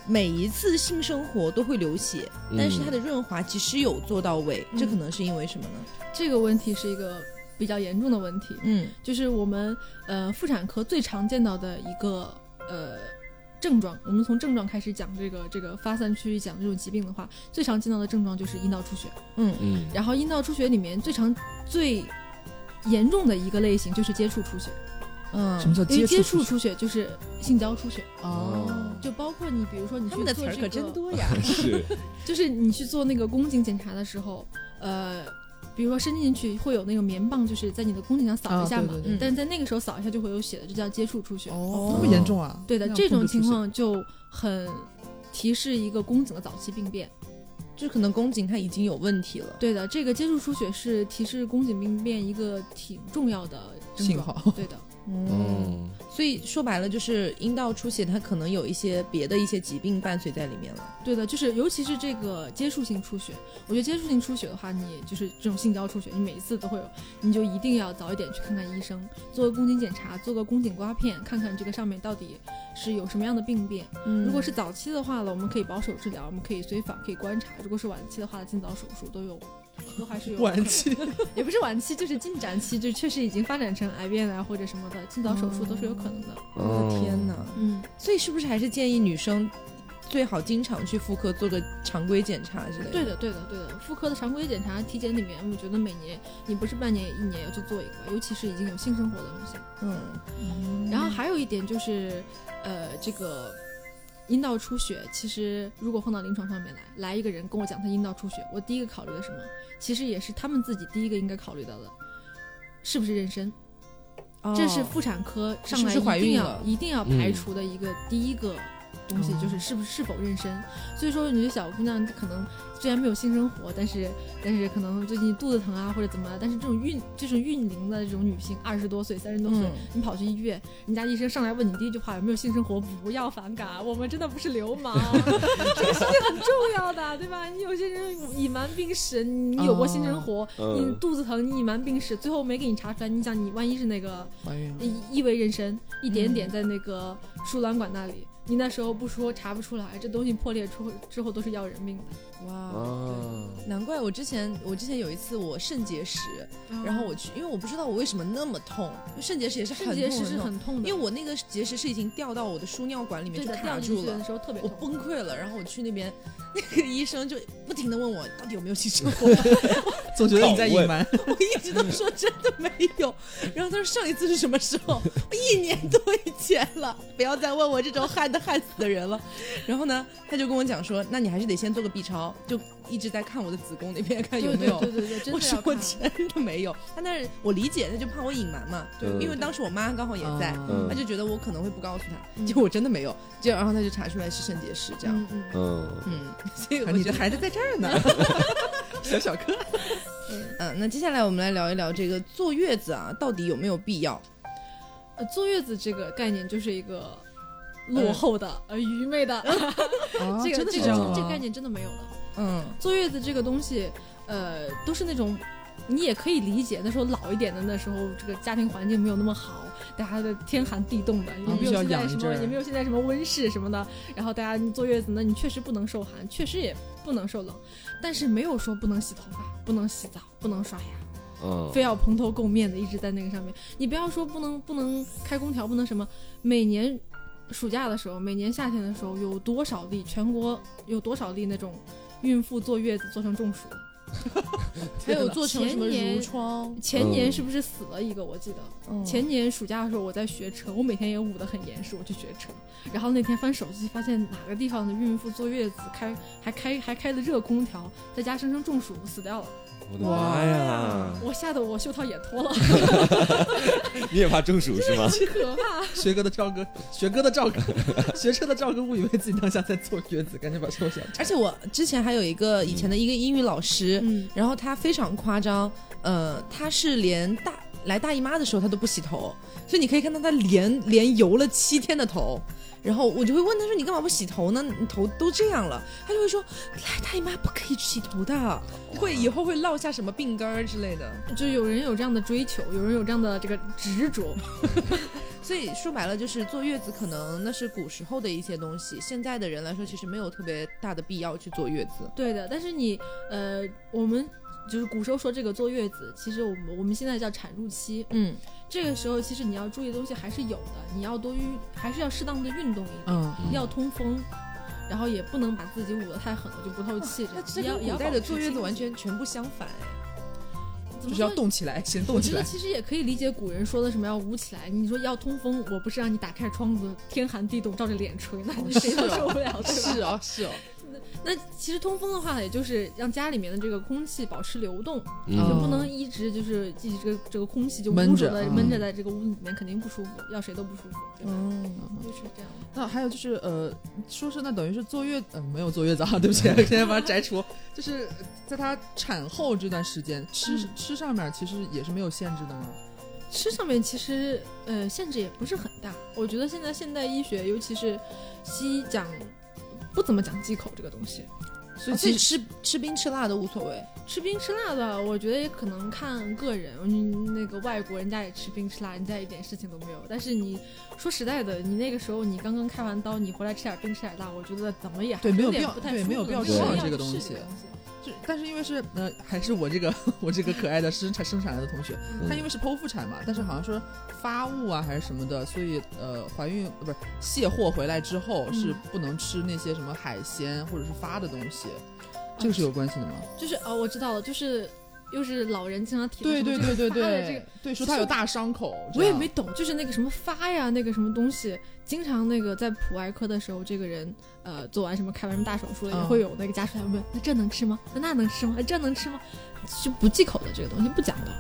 每一次性生活都会流血，但是它的润滑其实有做到位，嗯这可能是因为什么呢？这个问题是一个比较严重的问题，嗯。就是我们呃妇产科最常见到的一个呃症状。我们从症状开始讲这个这个发散区讲这种疾病的话，最常见到的症状就是阴道出血。嗯。嗯。然后阴道出血里面最常最严重的一个类型就是接触出血，嗯，什么叫因为接触触出血就是性交出血，哦，就包括你比如说你去他们的词儿可真多呀。是 就是你去做那个宫颈检查的时候，呃，比如说伸进去会有那个棉棒，就是在你的宫颈上扫一下嘛，啊对对对但是在那个时候扫一下就会有血的，这叫接触出血。哦，那么严重啊？对的，这种情况就很提示一个宫颈的早期病变。就可能宫颈它已经有问题了。对的，这个接触出血是提示宫颈病变一个挺重要的症状信号对的，嗯，所以说白了就是阴道出血，它可能有一些别的一些疾病伴随在里面了。对的，就是尤其是这个接触性出血，我觉得接触性出血的话，你就是这种性交出血，你每一次都会有，你就一定要早一点去看看医生，做个宫颈检查，做个宫颈刮片，看看这个上面到底是有什么样的病变。嗯如果是早期的话了，我们可以保守治疗，我们可以随访，可以观察；如果是晚期的话，尽早手术都有，都还是有晚期，也不是晚期，就是进展期，就确实已经发展成癌变啊或者什么的，尽早手术都是有可能的。我的天哪！嗯，所以是不是还是建议女生最好经常去妇科做个常规检查之类的？对的，对的，对的。妇科的常规检查、体检里面，我觉得每年你不是半年、一年要去做一个，尤其是已经有性生活的女性。嗯，然后还有一点就是，呃，这个阴道出血，其实如果放到临床上面来，来一个人跟我讲他阴道出血，我第一个考虑的什么？其实也是他们自己第一个应该考虑到的，是不是妊娠？哦这是妇产科上来一定要一定要排除的一个第一个东西，哦。就是是不是是否妊娠。所以说，你的小姑娘可能虽然没有性生活，但是但是可能最近肚子疼啊或者怎么了，但是这种孕这种孕龄的这种女性，二十多岁、三十多岁，嗯。你跑去医院，人家医生上来问你第一句话有没有性生活，不要反感，我们真的不是流氓，这个事情很重要的，对吧？你有些人隐瞒病史，你有过性生活，你嗯，肚子疼，你隐瞒病史，最后没给你查出来，你想你万一是那个异位妊娠，一点点在那个输卵管那里，你那时候不说查不出来，这东西破裂出之后都是要人命的。哇。啊，难怪我之前我之前有一次我肾结石，然后我去，因为我不知道我为什么那么痛，肾结石也是很痛肾结石是很痛的，因为我那个结石是已经掉到我的输尿管里面就对掉卡住了进去的，时候特别我。崩溃了。然后我去那边，那个医生就不停的问我到底有没有性生活，总觉得你在隐瞒。我一直都说真的没有。然后他说上一次是什么时候？我一年多以前了，不要再问我这种害的害死的人了。然后呢，他就跟我讲说，那你还是得先做个 B 超，就一直在看我的子宫那边看有没有。对对对对，真我说我的没有，他那是我理解，他就怕我隐瞒嘛，对因为当时我妈刚好也在，嗯他就觉得我可能会不告诉他，嗯结果我真的没有，结果然后他就查出来是肾结石这样，嗯嗯，嗯，嗯，所以啊我觉得，你的孩子在这儿呢，小小哥。嗯，那接下来我们来聊一聊这个坐月子啊，到底有没有必要？呃，坐月子这个概念就是一个落后的、呃愚昧的，啊 这个这个这个概念真的没有了。嗯坐月子这个东西，呃，都是那种你也可以理解，那时候老一点的那时候，这个家庭环境没有那么好，大家的天寒地冻的，也没有现在什么，也没有现在什么温室什么的。然后大家坐月子呢，你确实不能受寒，确实也不能受冷，但是没有说不能洗头发、不能洗澡、不能刷牙，嗯，非要蓬头垢面的一直在那个上面。你不要说不能不能开空调，不能什么，每年。暑假的时候，每年夏天的时候，有多少例全国有多少例那种孕妇坐月子做成中暑？还有做成什么前年褥疮，前年嗯是不是死了一个？我记得、嗯前年暑假的时候我在学车，我每天也捂得很严实，我去学车。然后那天翻手机，发现哪个地方的孕妇坐月子开还开还开的热空调，在家生生中暑死掉了。我的妈呀！我吓得我袖套也脱了，你也怕中暑是吗？可怕。学哥的赵哥，学哥的赵哥，学车的赵哥误以为自己当下在坐月子，赶紧把车想而且我之前还有一个以前的一个英语老师，嗯，然后他非常夸张，呃，他是连大来大姨妈的时候他都不洗头，所以你可以看到他连连油了七天的头。然后我就会问他说：“你干嘛不洗头呢？你头都这样了。”他就会说：“来大姨妈不可以洗头的，会以后会落下什么病根儿之类的。就有人有这样的追求，有人有这样的这个执着。”所以说白了就是坐月子，可能那是古时候的一些东西，现在的人来说其实没有特别大的必要去坐月子。对的，但是你呃，我们就是古时候说这个坐月子，其实我们我们现在叫产褥期，嗯，这个时候其实你要注意的东西还是有的，你要多运，还是要适当的运动一点，嗯，要通风，然后也不能把自己捂得太狠了，就不透气这那样。也要这跟古代的坐月子完全全部相反哎。就是要？动起来，先动起来。我觉得其实也可以理解古人说的什么要捂起来。你说要通风，我不是让你打开窗子，天寒地冻照着脸吹，那你谁都受不了？是哦，是哦，那其实通风的话，也就是让家里面的这个空气保持流动，嗯就嗯不能一直就是继续这个这个空气就捂着的闷着嗯闷着在这个屋里面，肯定不舒服，要谁都不舒服，对吧？嗯，就是这样。那还有就是呃，说是那等于是坐月，呃，没有坐月子啊，对不起，现在把它摘除。就是在她产后这段时间，吃、嗯吃上面其实也是没有限制的吗。吃上面其实呃限制也不是很大。我觉得现在现代医学，尤其是西医讲不怎么讲忌口这个东西。所以其实吃吃冰吃辣都无所谓。吃冰吃辣的，我觉得也可能看个人。嗯，那个外国人家也吃冰吃辣，人家一点事情都没有。但是你说实在的，你那个时候你刚刚开完刀，你回来吃点冰吃点辣，我觉得怎么也对没有必要对没有必要吃这个东西是就但是因为是呃，还是我这个 我这个可爱的生产生产来的同学，她因为是剖腹产嘛，但是好像说发物啊还是什么的，所以呃怀孕呃不是卸货回来之后是不能吃那些什么海鲜或者是发的东西，这个是有关系的吗？就是哦，我知道了，就是又是老人经常提的对对对对什么发的对，这个。对说他有大伤口，我也没懂，就是那个什么发呀，那个什么东西，经常那个在普外科的时候，这个人呃做完什么开完什么大手术了，也嗯会有那个家属来问，那这能吃吗？那那能吃吗？这能吃吗？就不忌口的这个东西不讲的。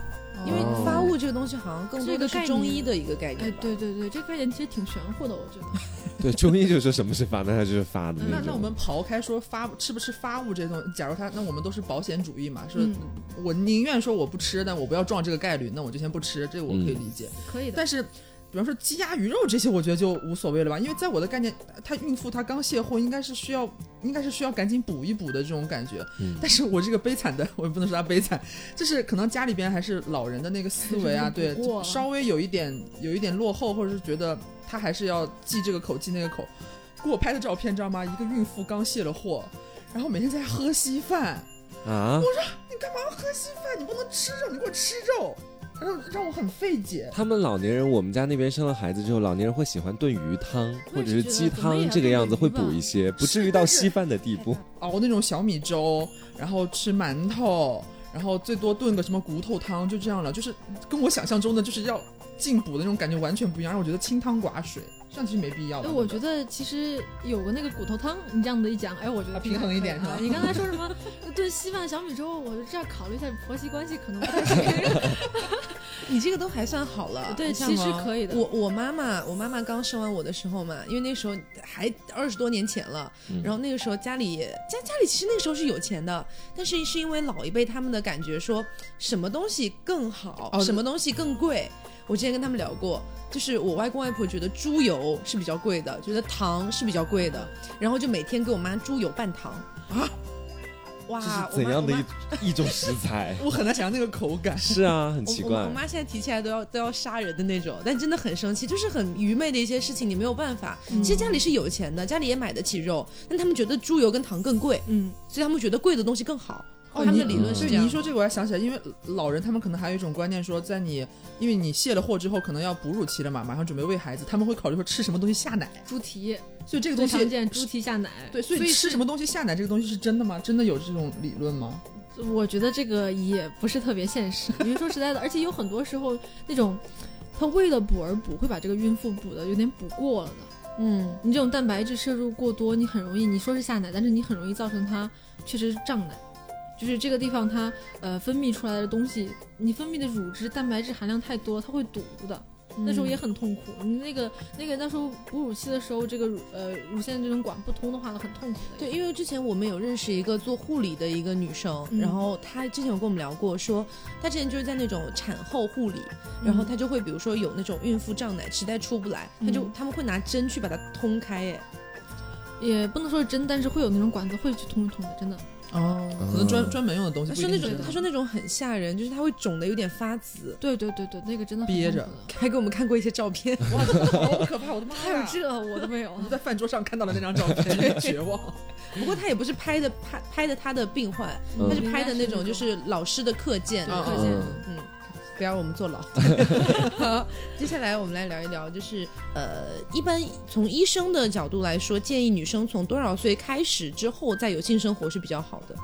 因为哦发物这个东西好像更多的是中医的一个概念。对对对，这个概念其实挺玄乎的，我觉得。对，中医就说什么是发，那它就是发的种。那那我们刨开说发吃不吃发物这些东西，假如他那我们都是保险主义嘛，说嗯我宁愿说我不吃，但我不要撞这个概率，那我就先不吃，这个我可以理解。可以的。但是，比方说鸡鸭鱼肉这些，我觉得就无所谓了吧，因为在我的概念，她孕妇她刚卸货，应该是需要，应该是需要赶紧补一补的这种感觉。嗯 但是我这个悲惨的，我也不能说她悲惨，就是可能家里边还是老人的那个思维啊，对稍微有一点有一点落后，或者是觉得她还是要忌这个口忌那个口。给我拍的照片，知道吗？一个孕妇刚卸了货，然后每天在家喝稀饭，啊，我说你干嘛要喝稀饭？你不能吃肉，你给我吃肉，然后让我很费解。他们老年人，我们家那边生了孩子之后，老年人会喜欢炖鱼汤或者是鸡汤这个样子，会补一些，不至于到稀饭的地步。熬那种小米粥，然后吃馒头，然后最多炖个什么骨头汤，就这样了。就是跟我想象中的就是要进补的那种感觉完全不一样，让我觉得清汤寡水，这样其实没必要的。哎，我觉得其实有个那个骨头汤，你这样子一讲，哎，我觉得啊平衡一点是吧啊你刚才说什么炖稀饭、小米粥，我就这样考虑一下婆媳关系可能不太行。你这个都还算好了。对，其实可以的。我我妈妈，我妈妈刚生完我的时候嘛，因为那时候还二十多年前了，嗯然后那个时候家里家家里其实那个时候是有钱的，但是是因为老一辈他们的感觉说什么东西更好，哦什么东西更贵。我之前跟他们聊过，就是我外公外婆觉得猪油是比较贵的，觉得糖是比较贵的，然后就每天给我妈猪油拌糖啊。哇，这是怎样的一一种食材？我很难想象那个口感。是啊，很奇怪我。妈现在提起来都要都要杀人的那种，但真的很生气，就是很愚昧的一些事情，你没有办法。嗯其实家里是有钱的，家里也买得起肉，但他们觉得猪油跟糖更贵，嗯，所以他们觉得贵的东西更好。哦他们的理论是这样你一。说这个，我还想起来，因为老人他们可能还有一种观念，说在你因为你卸了货之后，可能要哺乳期了嘛，马上准备喂孩子，他们会考虑说吃什么东西下奶，猪蹄所以这个东西常见，猪蹄下奶。对，所以所以吃什么东西下奶这个东西是真的吗？真的有这种理论吗？我觉得这个也不是特别现实，因为说实在的，而且有很多时候那种他为了补而补，会把这个孕妇补的有点补过了的。嗯，你这种蛋白质摄入过多，你很容易你说是下奶，但是你很容易造成它确实是胀奶，就是这个地方它呃分泌出来的东西，你分泌的乳汁蛋白质含量太多，它会堵的。那时候也很痛苦，你那个那个那时候哺乳期的时候，这个乳呃乳腺这种管不通的话，很痛苦的。对，因为之前我们有认识一个做护理的一个女生，嗯然后她之前有跟我们聊过说，她之前就是在那种产后护理，然后她就会比如说有那种孕妇胀奶实在出不来，她就嗯他们会拿针去把它通开，哎，也不能说是针，但是会有那种管子会去通一通的，真的。哦，可能专嗯专门用的东西他说那。种他说那种很吓人，就是他会肿的有点发紫，对对对对，那个真的憋着还给我们看过一些照片。哇，真的好可怕！我的妈还有！这我都没有我。们在饭桌上看到了那张照片，绝望。不过他也不是拍的拍拍的他的病患，他是拍的那种就是老师的课件，课件嗯嗯，不要让我们坐牢。好，接下来我们来聊一聊，就是呃，一般从医生的角度来说，建议女生从多少岁开始之后再有性生活是比较好的。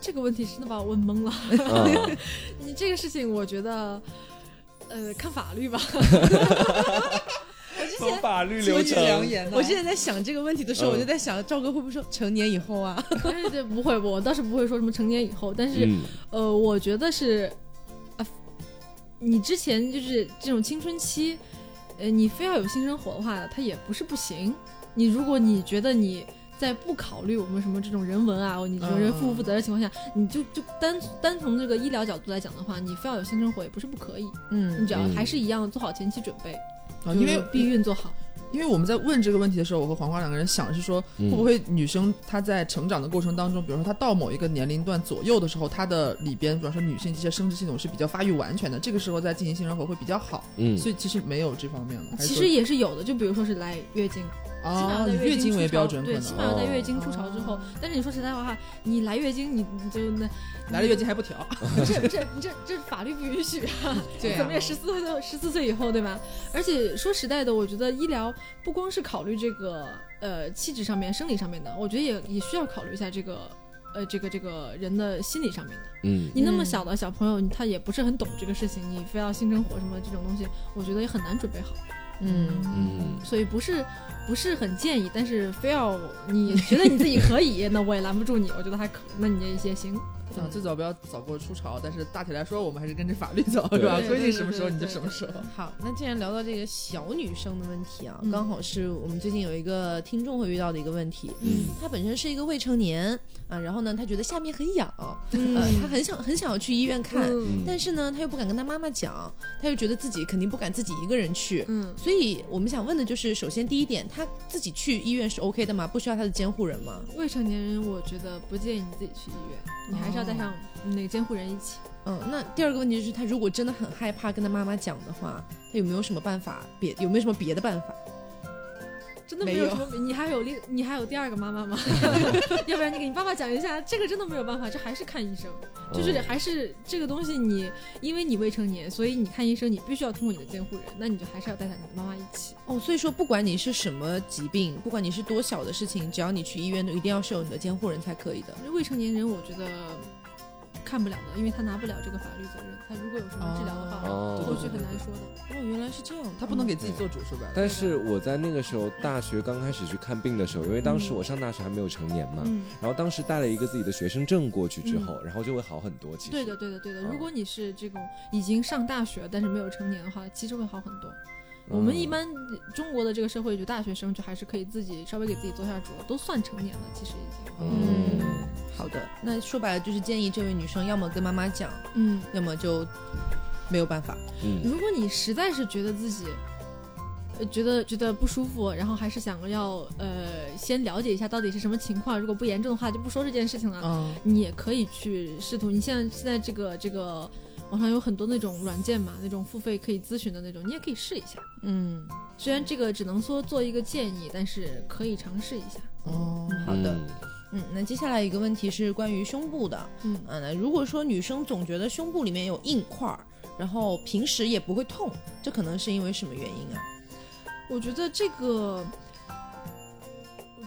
这个问题真的把我问懵了。啊，你这个事情，我觉得，呃，看法律吧。我之前法律流程良言呐我之前在想这个问题的时候，嗯我就在想，赵哥会不会说成年以后啊？对对不会，我倒是不会说什么成年以后，但是、嗯呃，我觉得是，啊，你之前就是这种青春期，呃，你非要有性生活的话，它也不是不行。你如果你觉得你在不考虑我们什么这种人文啊，你这种人负不负责的情况下，你就就单单从这个医疗角度来讲的话，你非要有性生活也不是不可以，嗯你只要嗯还是一样做好前期准备，啊，因为就避孕做好。因为我们在问这个问题的时候，我和黄瓜两个人想的是说，嗯会不会女生她在成长的过程当中，比如说她到某一个年龄段左右的时候，她的里边，比方说女性这些生殖系统是比较发育完全的，这个时候再进行性生活会比较好。嗯，所以其实没有这方面了。还是说其实也是有的，就比如说是来月经，起码啊，要在以月经为标准对起能码要在月经初潮之后。但是你说实在话哈，你来月经，你你就那 来了月经还不调，这这你这这法律不允许啊！对啊怎么也十四岁都十四岁以后对吧？而且说实在的，我觉得医疗不光是考虑这个呃气质上面、生理上面的，我觉得也也需要考虑一下这个呃这个这个人的心理上面的。嗯你那么嗯小的小朋友，他也不是很懂这个事情，你非要性生活什么这种东西，我觉得也很难准备好。嗯嗯所以不是不是很建议，但是非要你觉得你自己可以，那我也拦不住你。我觉得还可，那你也也行。啊，最早不要早过初潮，但是大体来说，我们还是跟着法律走，是吧？规定什么时候你就什么时候。好，那既然聊到这个小女生的问题啊，嗯刚好是我们最近有一个听众会遇到的一个问题。嗯她本身是一个未成年啊，然后呢，她觉得下面很痒，嗯呃，她很想很想要去医院看，嗯但是呢，她又不敢跟她妈妈讲，她又觉得自己肯定不敢自己一个人去。嗯，所以我们想问的就是，首先第一点，她自己去医院是 OK 的吗？不需要她的监护人吗？未成年人我觉得不建议你自己去医院，你还是要带上那个监护人一起。嗯，那第二个问题就是，他如果真的很害怕跟他妈妈讲的话，他有没有什么办法？别有没有什么别的办法？真的没有什么，你还有另你还有第二个妈妈吗？要不然你给你爸爸讲一下，这个真的没有办法，这还是看医生，就是嗯还是这个东西你，因为你未成年，所以你看医生你必须要通过你的监护人，那你就还是要带上你的妈妈一起。哦，所以说不管你是什么疾病，不管你是多小的事情，只要你去医院，都一定要是有你的监护人才可以的。未成年人我觉得看不了的，因为他拿不了这个法律责任，他如果有什么治疗的话，哦后续很难说的。哦，原来是这样，他不能给自己做主，说白了。但是我在那个时候大学刚开始去看病的时候，因为当时我上大学还没有成年嘛，嗯，然后当时带了一个自己的学生证过去之后，然后就会好很多。其实对的，对的，对的。哦如果你是这种已经上大学但是没有成年的话，其实会好很多。嗯我们一般中国的这个社会，就大学生就还是可以自己稍微给自己做下主，都算成年了，其实已经。嗯好的。那说白了就是建议这位女生要么跟妈妈讲，嗯，要么就没有办法。嗯如果你实在是觉得自己。呃，觉得觉得不舒服，然后还是想要呃先了解一下到底是什么情况，如果不严重的话就不说这件事情了。嗯，你也可以去试图，你现在现在这个这个网上有很多那种软件嘛，那种付费可以咨询的那种，你也可以试一下。嗯，虽然这个只能说做一个建议，但是可以尝试一下。哦，好的。嗯嗯，那接下来一个问题是关于胸部的。嗯啊，那如果说女生总觉得胸部里面有硬块儿，然后平时也不会痛，这可能是因为什么原因啊？我觉得这个，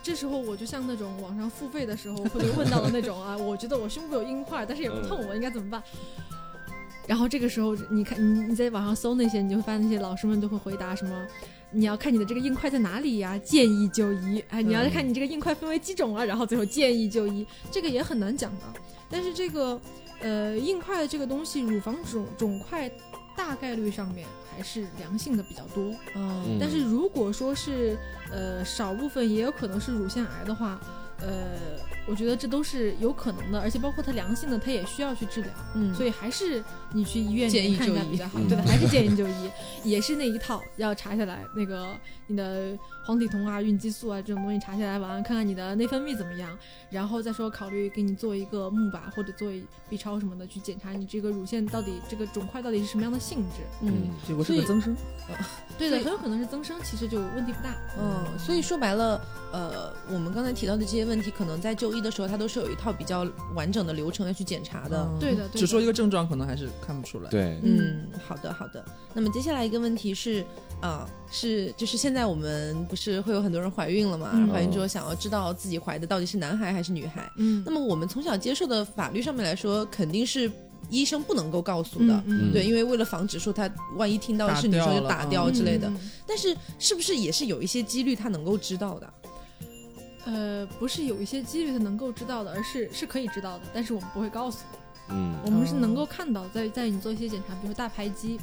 这时候我就像那种网上付费的时候会被问到的那种啊，我觉得我胸部有硬块，但是也不痛，我应该怎么办？然后这个时候，你看你你在网上搜那些，你就会发现那些老师们都会回答什么。你要看你的这个硬块在哪里呀，建议就医。哎，你要看你这个硬块分为几种啊，然后最后建议就医，这个也很难讲的。但是这个，呃，硬块的这个东西，乳房肿肿块大概率上面还是良性的比较多。嗯但是如果说是呃少部分也有可能是乳腺癌的话，呃，我觉得这都是有可能的，而且包括它良性的，它也需要去治疗，嗯，所以还是你去医院建议看一下就医比较好。嗯对的，还是建议 就医，也是那一套，要查下来那个你的黄体酮啊、孕激素啊这种东西查下来完，看看你的内分泌怎么样，然后再说考虑给你做一个钼靶或者做一 B 超什么的去检查你这个乳腺到底这个肿块到底是什么样的性质。嗯结果是个增生。对的，很有可能是增生，其实就问题不大。嗯，所以说白了，呃，我们刚才提到的这些问题，可能在就医的时候，它都是有一套比较完整的流程要去检查的。嗯对的对的只说一个症状，可能还是看不出来。，对，嗯，好的好的。那么接下来一个问题是，啊、是就是现在我们不是会有很多人怀孕了嘛？嗯怀孕之后想要知道自己怀的到底是男孩还是女孩。嗯那么我们从小接受的法律上面来说，肯定是医生不能够告诉的。嗯对，因为为了防止说他万一听到是女生就打打掉掉之类的，嗯但是是不是也是有一些几率他能够知道的？呃，不是有一些几率他能够知道的，而是是可以知道的，但是我们不会告诉你，嗯。我们是能够看到，在在你做一些检查，比如说大排畸，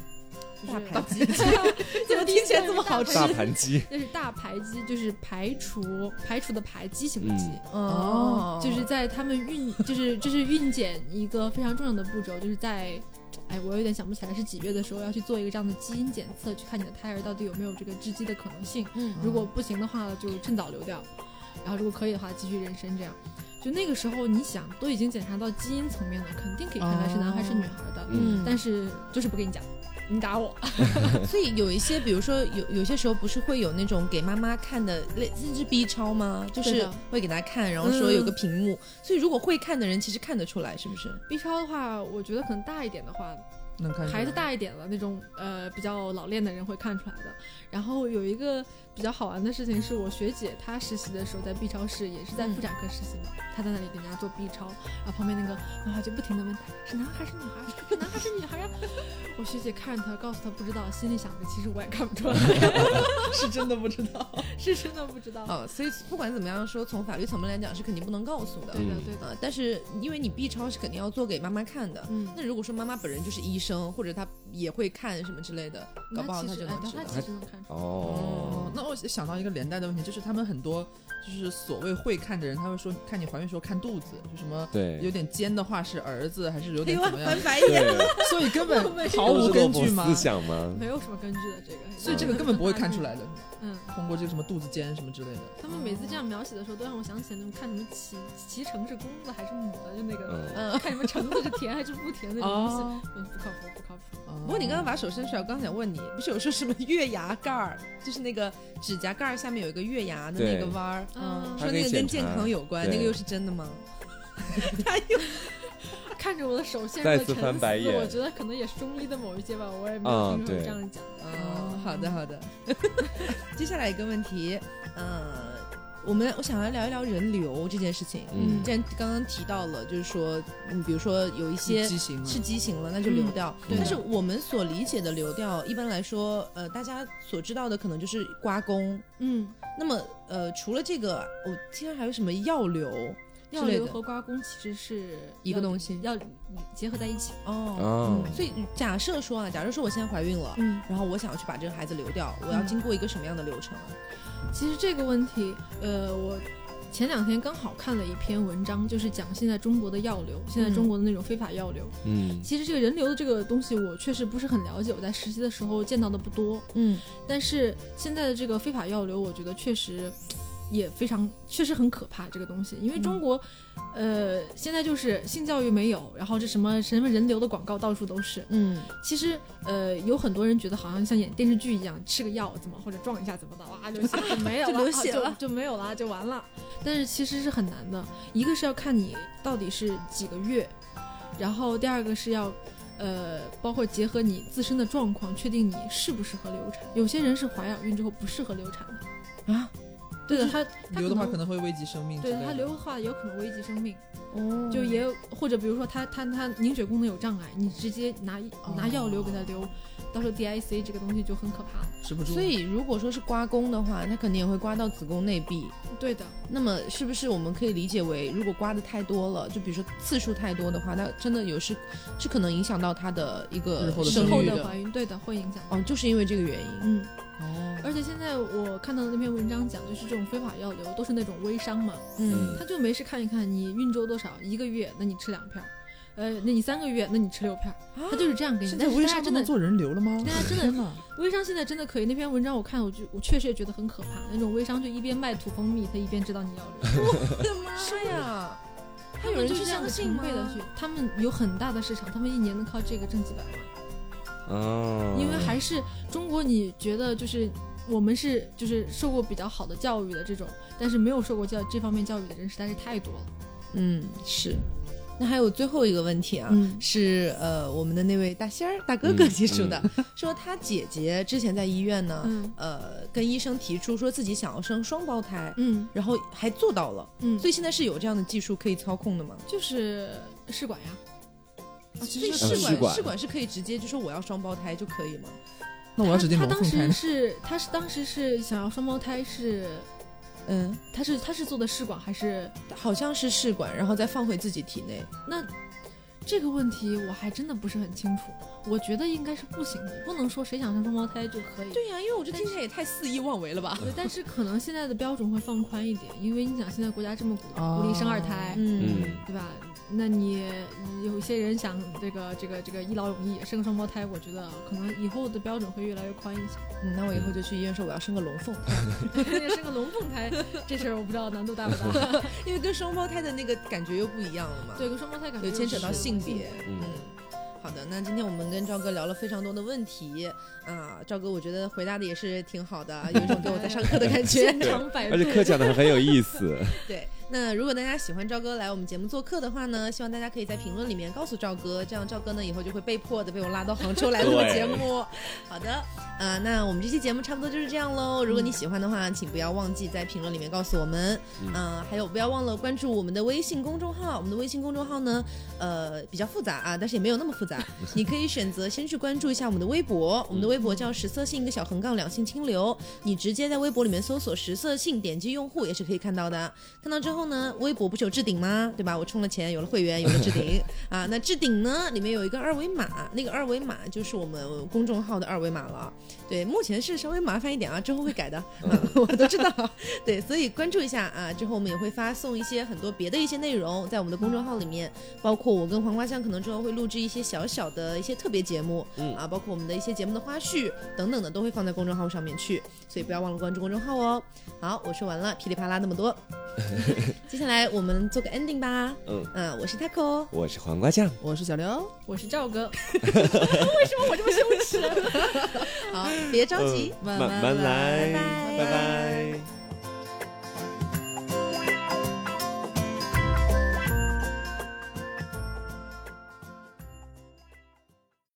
大排畸 怎么听起起来这么好吃？大盘鸡，那是大排畸，就是排除排除的排畸形的畸。哦，就是在他们孕，就是就是孕检一个非常重要的步骤，就是在，哎，我有点想不起来是几月的时候要去做一个这样的基因检测，去看你的胎儿到底有没有这个致畸的可能性。嗯。如果不行的话，就趁早流掉；然后如果可以的话，继续妊娠。这样，就那个时候你想都已经检查到基因层面了，肯定可以看出来是男孩是女孩的，嗯但是就是不跟你讲，你打我。所以有一些，比如说有有些时候不是会有那种给妈妈看的类甚至 B 超吗？就是会给她看，然后说有个屏幕。所以如果会看的人，其实看得出来，是不是？B 超的话，我觉得可能大一点的话，能看出来孩子大一点了，那种呃比较老练的人会看出来的。然后有一个比较好玩的事情是，我学姐她实习的时候在 B 超室，也是在妇产科实习嘛，她在那里给人家做 B 超，然后旁边那个妈妈就不停的问她是男孩是女孩，是男孩是女孩呀？我学姐看着她，告诉她不知道，心里想着其实我也看不出来，是真的不知道。是真的不知道。哦，所以不管怎么样说，从法律层面来讲是肯定不能告诉的。对的嗯对的，呃，但是因为你 B 超是肯定要做给妈妈看的。嗯，那如果说妈妈本人就是医生，或者她也会看什么之类的，搞不好她就能知道。她其实能看。哦，我想到一个连带的问题，就是他们很多就是所谓会看的人，他会说看你怀孕时候看肚子，就什么对，有点尖的话是儿子，还是有点怎么样翻？白眼。所以根本 毫无根据吗？思想吗？没有什么根据的这个，所以这个根本不会看出来的，嗯。通过这个什么肚子尖什么之类的。他们每次这样描写的时候，都让我想起来那种看什么脐脐橙是公的还是母的，就那个、嗯，嗯，看什么橙子是甜还是不甜那种东西，哦，嗯，不靠谱，不靠谱。不过你刚刚把手伸出来，我刚想问你，不是有说什么月牙盖儿，就是那个指甲盖儿下面有一个月牙的那个弯儿，嗯说那个跟健康有关，那个又是真的吗？他又 看着我的手陷入再次了沉思，翻白眼我觉得可能也是中医的某一些吧，我也没有啊听说有这样讲。哦，好的好的。接下来一个问题，呃，我们我想要聊一聊人流这件事情。嗯既然刚刚提到了，就是说，嗯，比如说有一些畸形了是畸形了，那就流掉。对但是我们所理解的流掉，一般来说，呃，大家所知道的可能就是刮宫。嗯，那么，呃，除了这个，我听说还有什么药流药流和刮宫其实是 一个东西要结合在一起。哦。哦，所以假设说啊，假设说我现在怀孕了，嗯，然后我想要去把这个孩子流掉，我要嗯经过一个什么样的流程啊？其实这个问题，呃，我前两天刚好看了一篇文章，就是讲现在中国的药流，现在中国的那种非法药流。嗯，其实这个人流的这个东西，我确实不是很了解，我在实习的时候见到的不多。嗯但是现在的这个非法药流，我觉得确实也非常，确实很可怕这个东西，因为中国，呃，现在就是性教育没有，然后这什么什么人流的广告到处都是。嗯其实，呃，有很多人觉得好像像演电视剧一样，吃个药怎么或者撞一下怎么的，哇，就血就没有了，就流血了就没有了，就完了。但是其实是很难的，一个是要看你到底是几个月，然后第二个是要。呃，包括结合你自身的状况，确定你适不适合流产。有些人是怀了孕之后不适合流产的，啊，对的，他他流的话可能会危及生命对类的。他流的话有可能危及生命，哦就也有或者比如说他他他凝血功能有障碍，你直接拿拿药流给他流，到时候 DIC 这个东西就很可怕了。止不住。所以如果说是刮宫的话，它肯定也会刮到子宫内壁。对的，那么是不是我们可以理解为，如果刮的太多了，就比如说次数太多的话，那真的有是是可能影响到她的一个日后的生之后。的怀孕，对的，会影响。哦，就是因为这个原因。嗯，哦，而且现在我看到的那篇文章讲，就是这种非法药流都是那种微商嘛，嗯他就没事看一看你孕周多少，一个月那你吃两片，呃，那你三个月那你吃六片儿，他就是这样给你。现但在微商真的做人流了吗？大家真的微商现在真的可以，那篇文章我看，我就我确实也觉得很可怕。那种微商就一边卖土蜂蜜，他一边知道你要流，我的妈呀！还有人是这样的相信吗成倍？的去，他们有很大的市场，他们一年能靠这个挣几百万。哦，因为还是中国，你觉得就是我们是就是受过比较好的教育的这种，但是没有受过教这方面教育的人实在是太多了。嗯，是。那还有最后一个问题啊，嗯是呃我们的那位大仙儿大哥哥嗯提出的，说他姐姐之前在医院呢，嗯呃跟医生提出说自己想要生双胞胎，嗯然后还做到了，嗯，所以现在是有这样的技术可以操控的吗？就是试管呀。啊，其所以实嗯试管试管试管是可以直接就说我要双胞胎就可以吗？那我要指定他他当时？是他是当时是想要双胞胎是。嗯，他是他是做的试管还是好像是试管，然后再放回自己体内。那这个问题我还真的不是很清楚，我觉得应该是不行的，不能说谁想生双胞胎就可以。对呀、因为我这听起来也太肆意妄为了吧？对，但是可能现在的标准会放宽一点，因为你想现在国家这么鼓哦鼓励生二胎，嗯嗯，对吧？那你有些人想这个这个这个一劳永逸生个双胞胎，我觉得可能以后的标准会越来越宽一些。嗯，那我以后就去医院说我要生个龙凤胎，生个龙凤胎这事儿我不知道难度大不大。因为跟双胞胎的那个感觉又不一样了嘛。对，跟双胞胎感觉有牵扯到性别。嗯嗯，好的，那今天我们跟赵哥聊了非常多的问题啊，赵哥我觉得回答的也是挺好的，有一种给我在上课的感觉。而且课讲的很有意思。对，那如果大家喜欢赵哥来我们节目做客的话呢，希望大家可以在评论里面告诉赵哥，这样赵哥呢以后就会被迫的被我拉到杭州来录节目。好的，啊、那我们这期节目差不多就是这样喽。如果你喜欢的话，请不要忘记在评论里面告诉我们。嗯嗯、还有不要忘了关注我们的微信公众号。我们的微信公众号呢，呃，比较复杂啊，但是也没有那么复杂。你可以选择先去关注一下我们的微博，我们的微博叫十色性一个小横杠两性清流。你直接在微博里面搜索十色性，点击用户也是可以看到的。看到之后呢，微博不是有置顶吗？对吧？我充了钱，有了会员，有了置顶 啊。那置顶呢，里面有一个二维码，那个二维码就是我们公众号的二维码了。对，目前是稍微麻烦一点啊，之后会改的，啊、我都知道。对，所以关注一下啊，之后我们也会发送一些很多别的一些内容在我们的公众号里面，包括我跟黄瓜酱可能之后会录制一些小小的一些特别节目，嗯啊，包括我们的一些节目的花絮等等的都会放在公众号上面去，所以不要忘了关注公众号哦。好，我说完了，噼里啪啦那么多，接下来我们做个 ending 吧。嗯，嗯，我是 taco，我是黄瓜酱，我是小刘。我是赵哥，为什么我这么羞耻？好，别着急，嗯慢慢来，拜拜。拜拜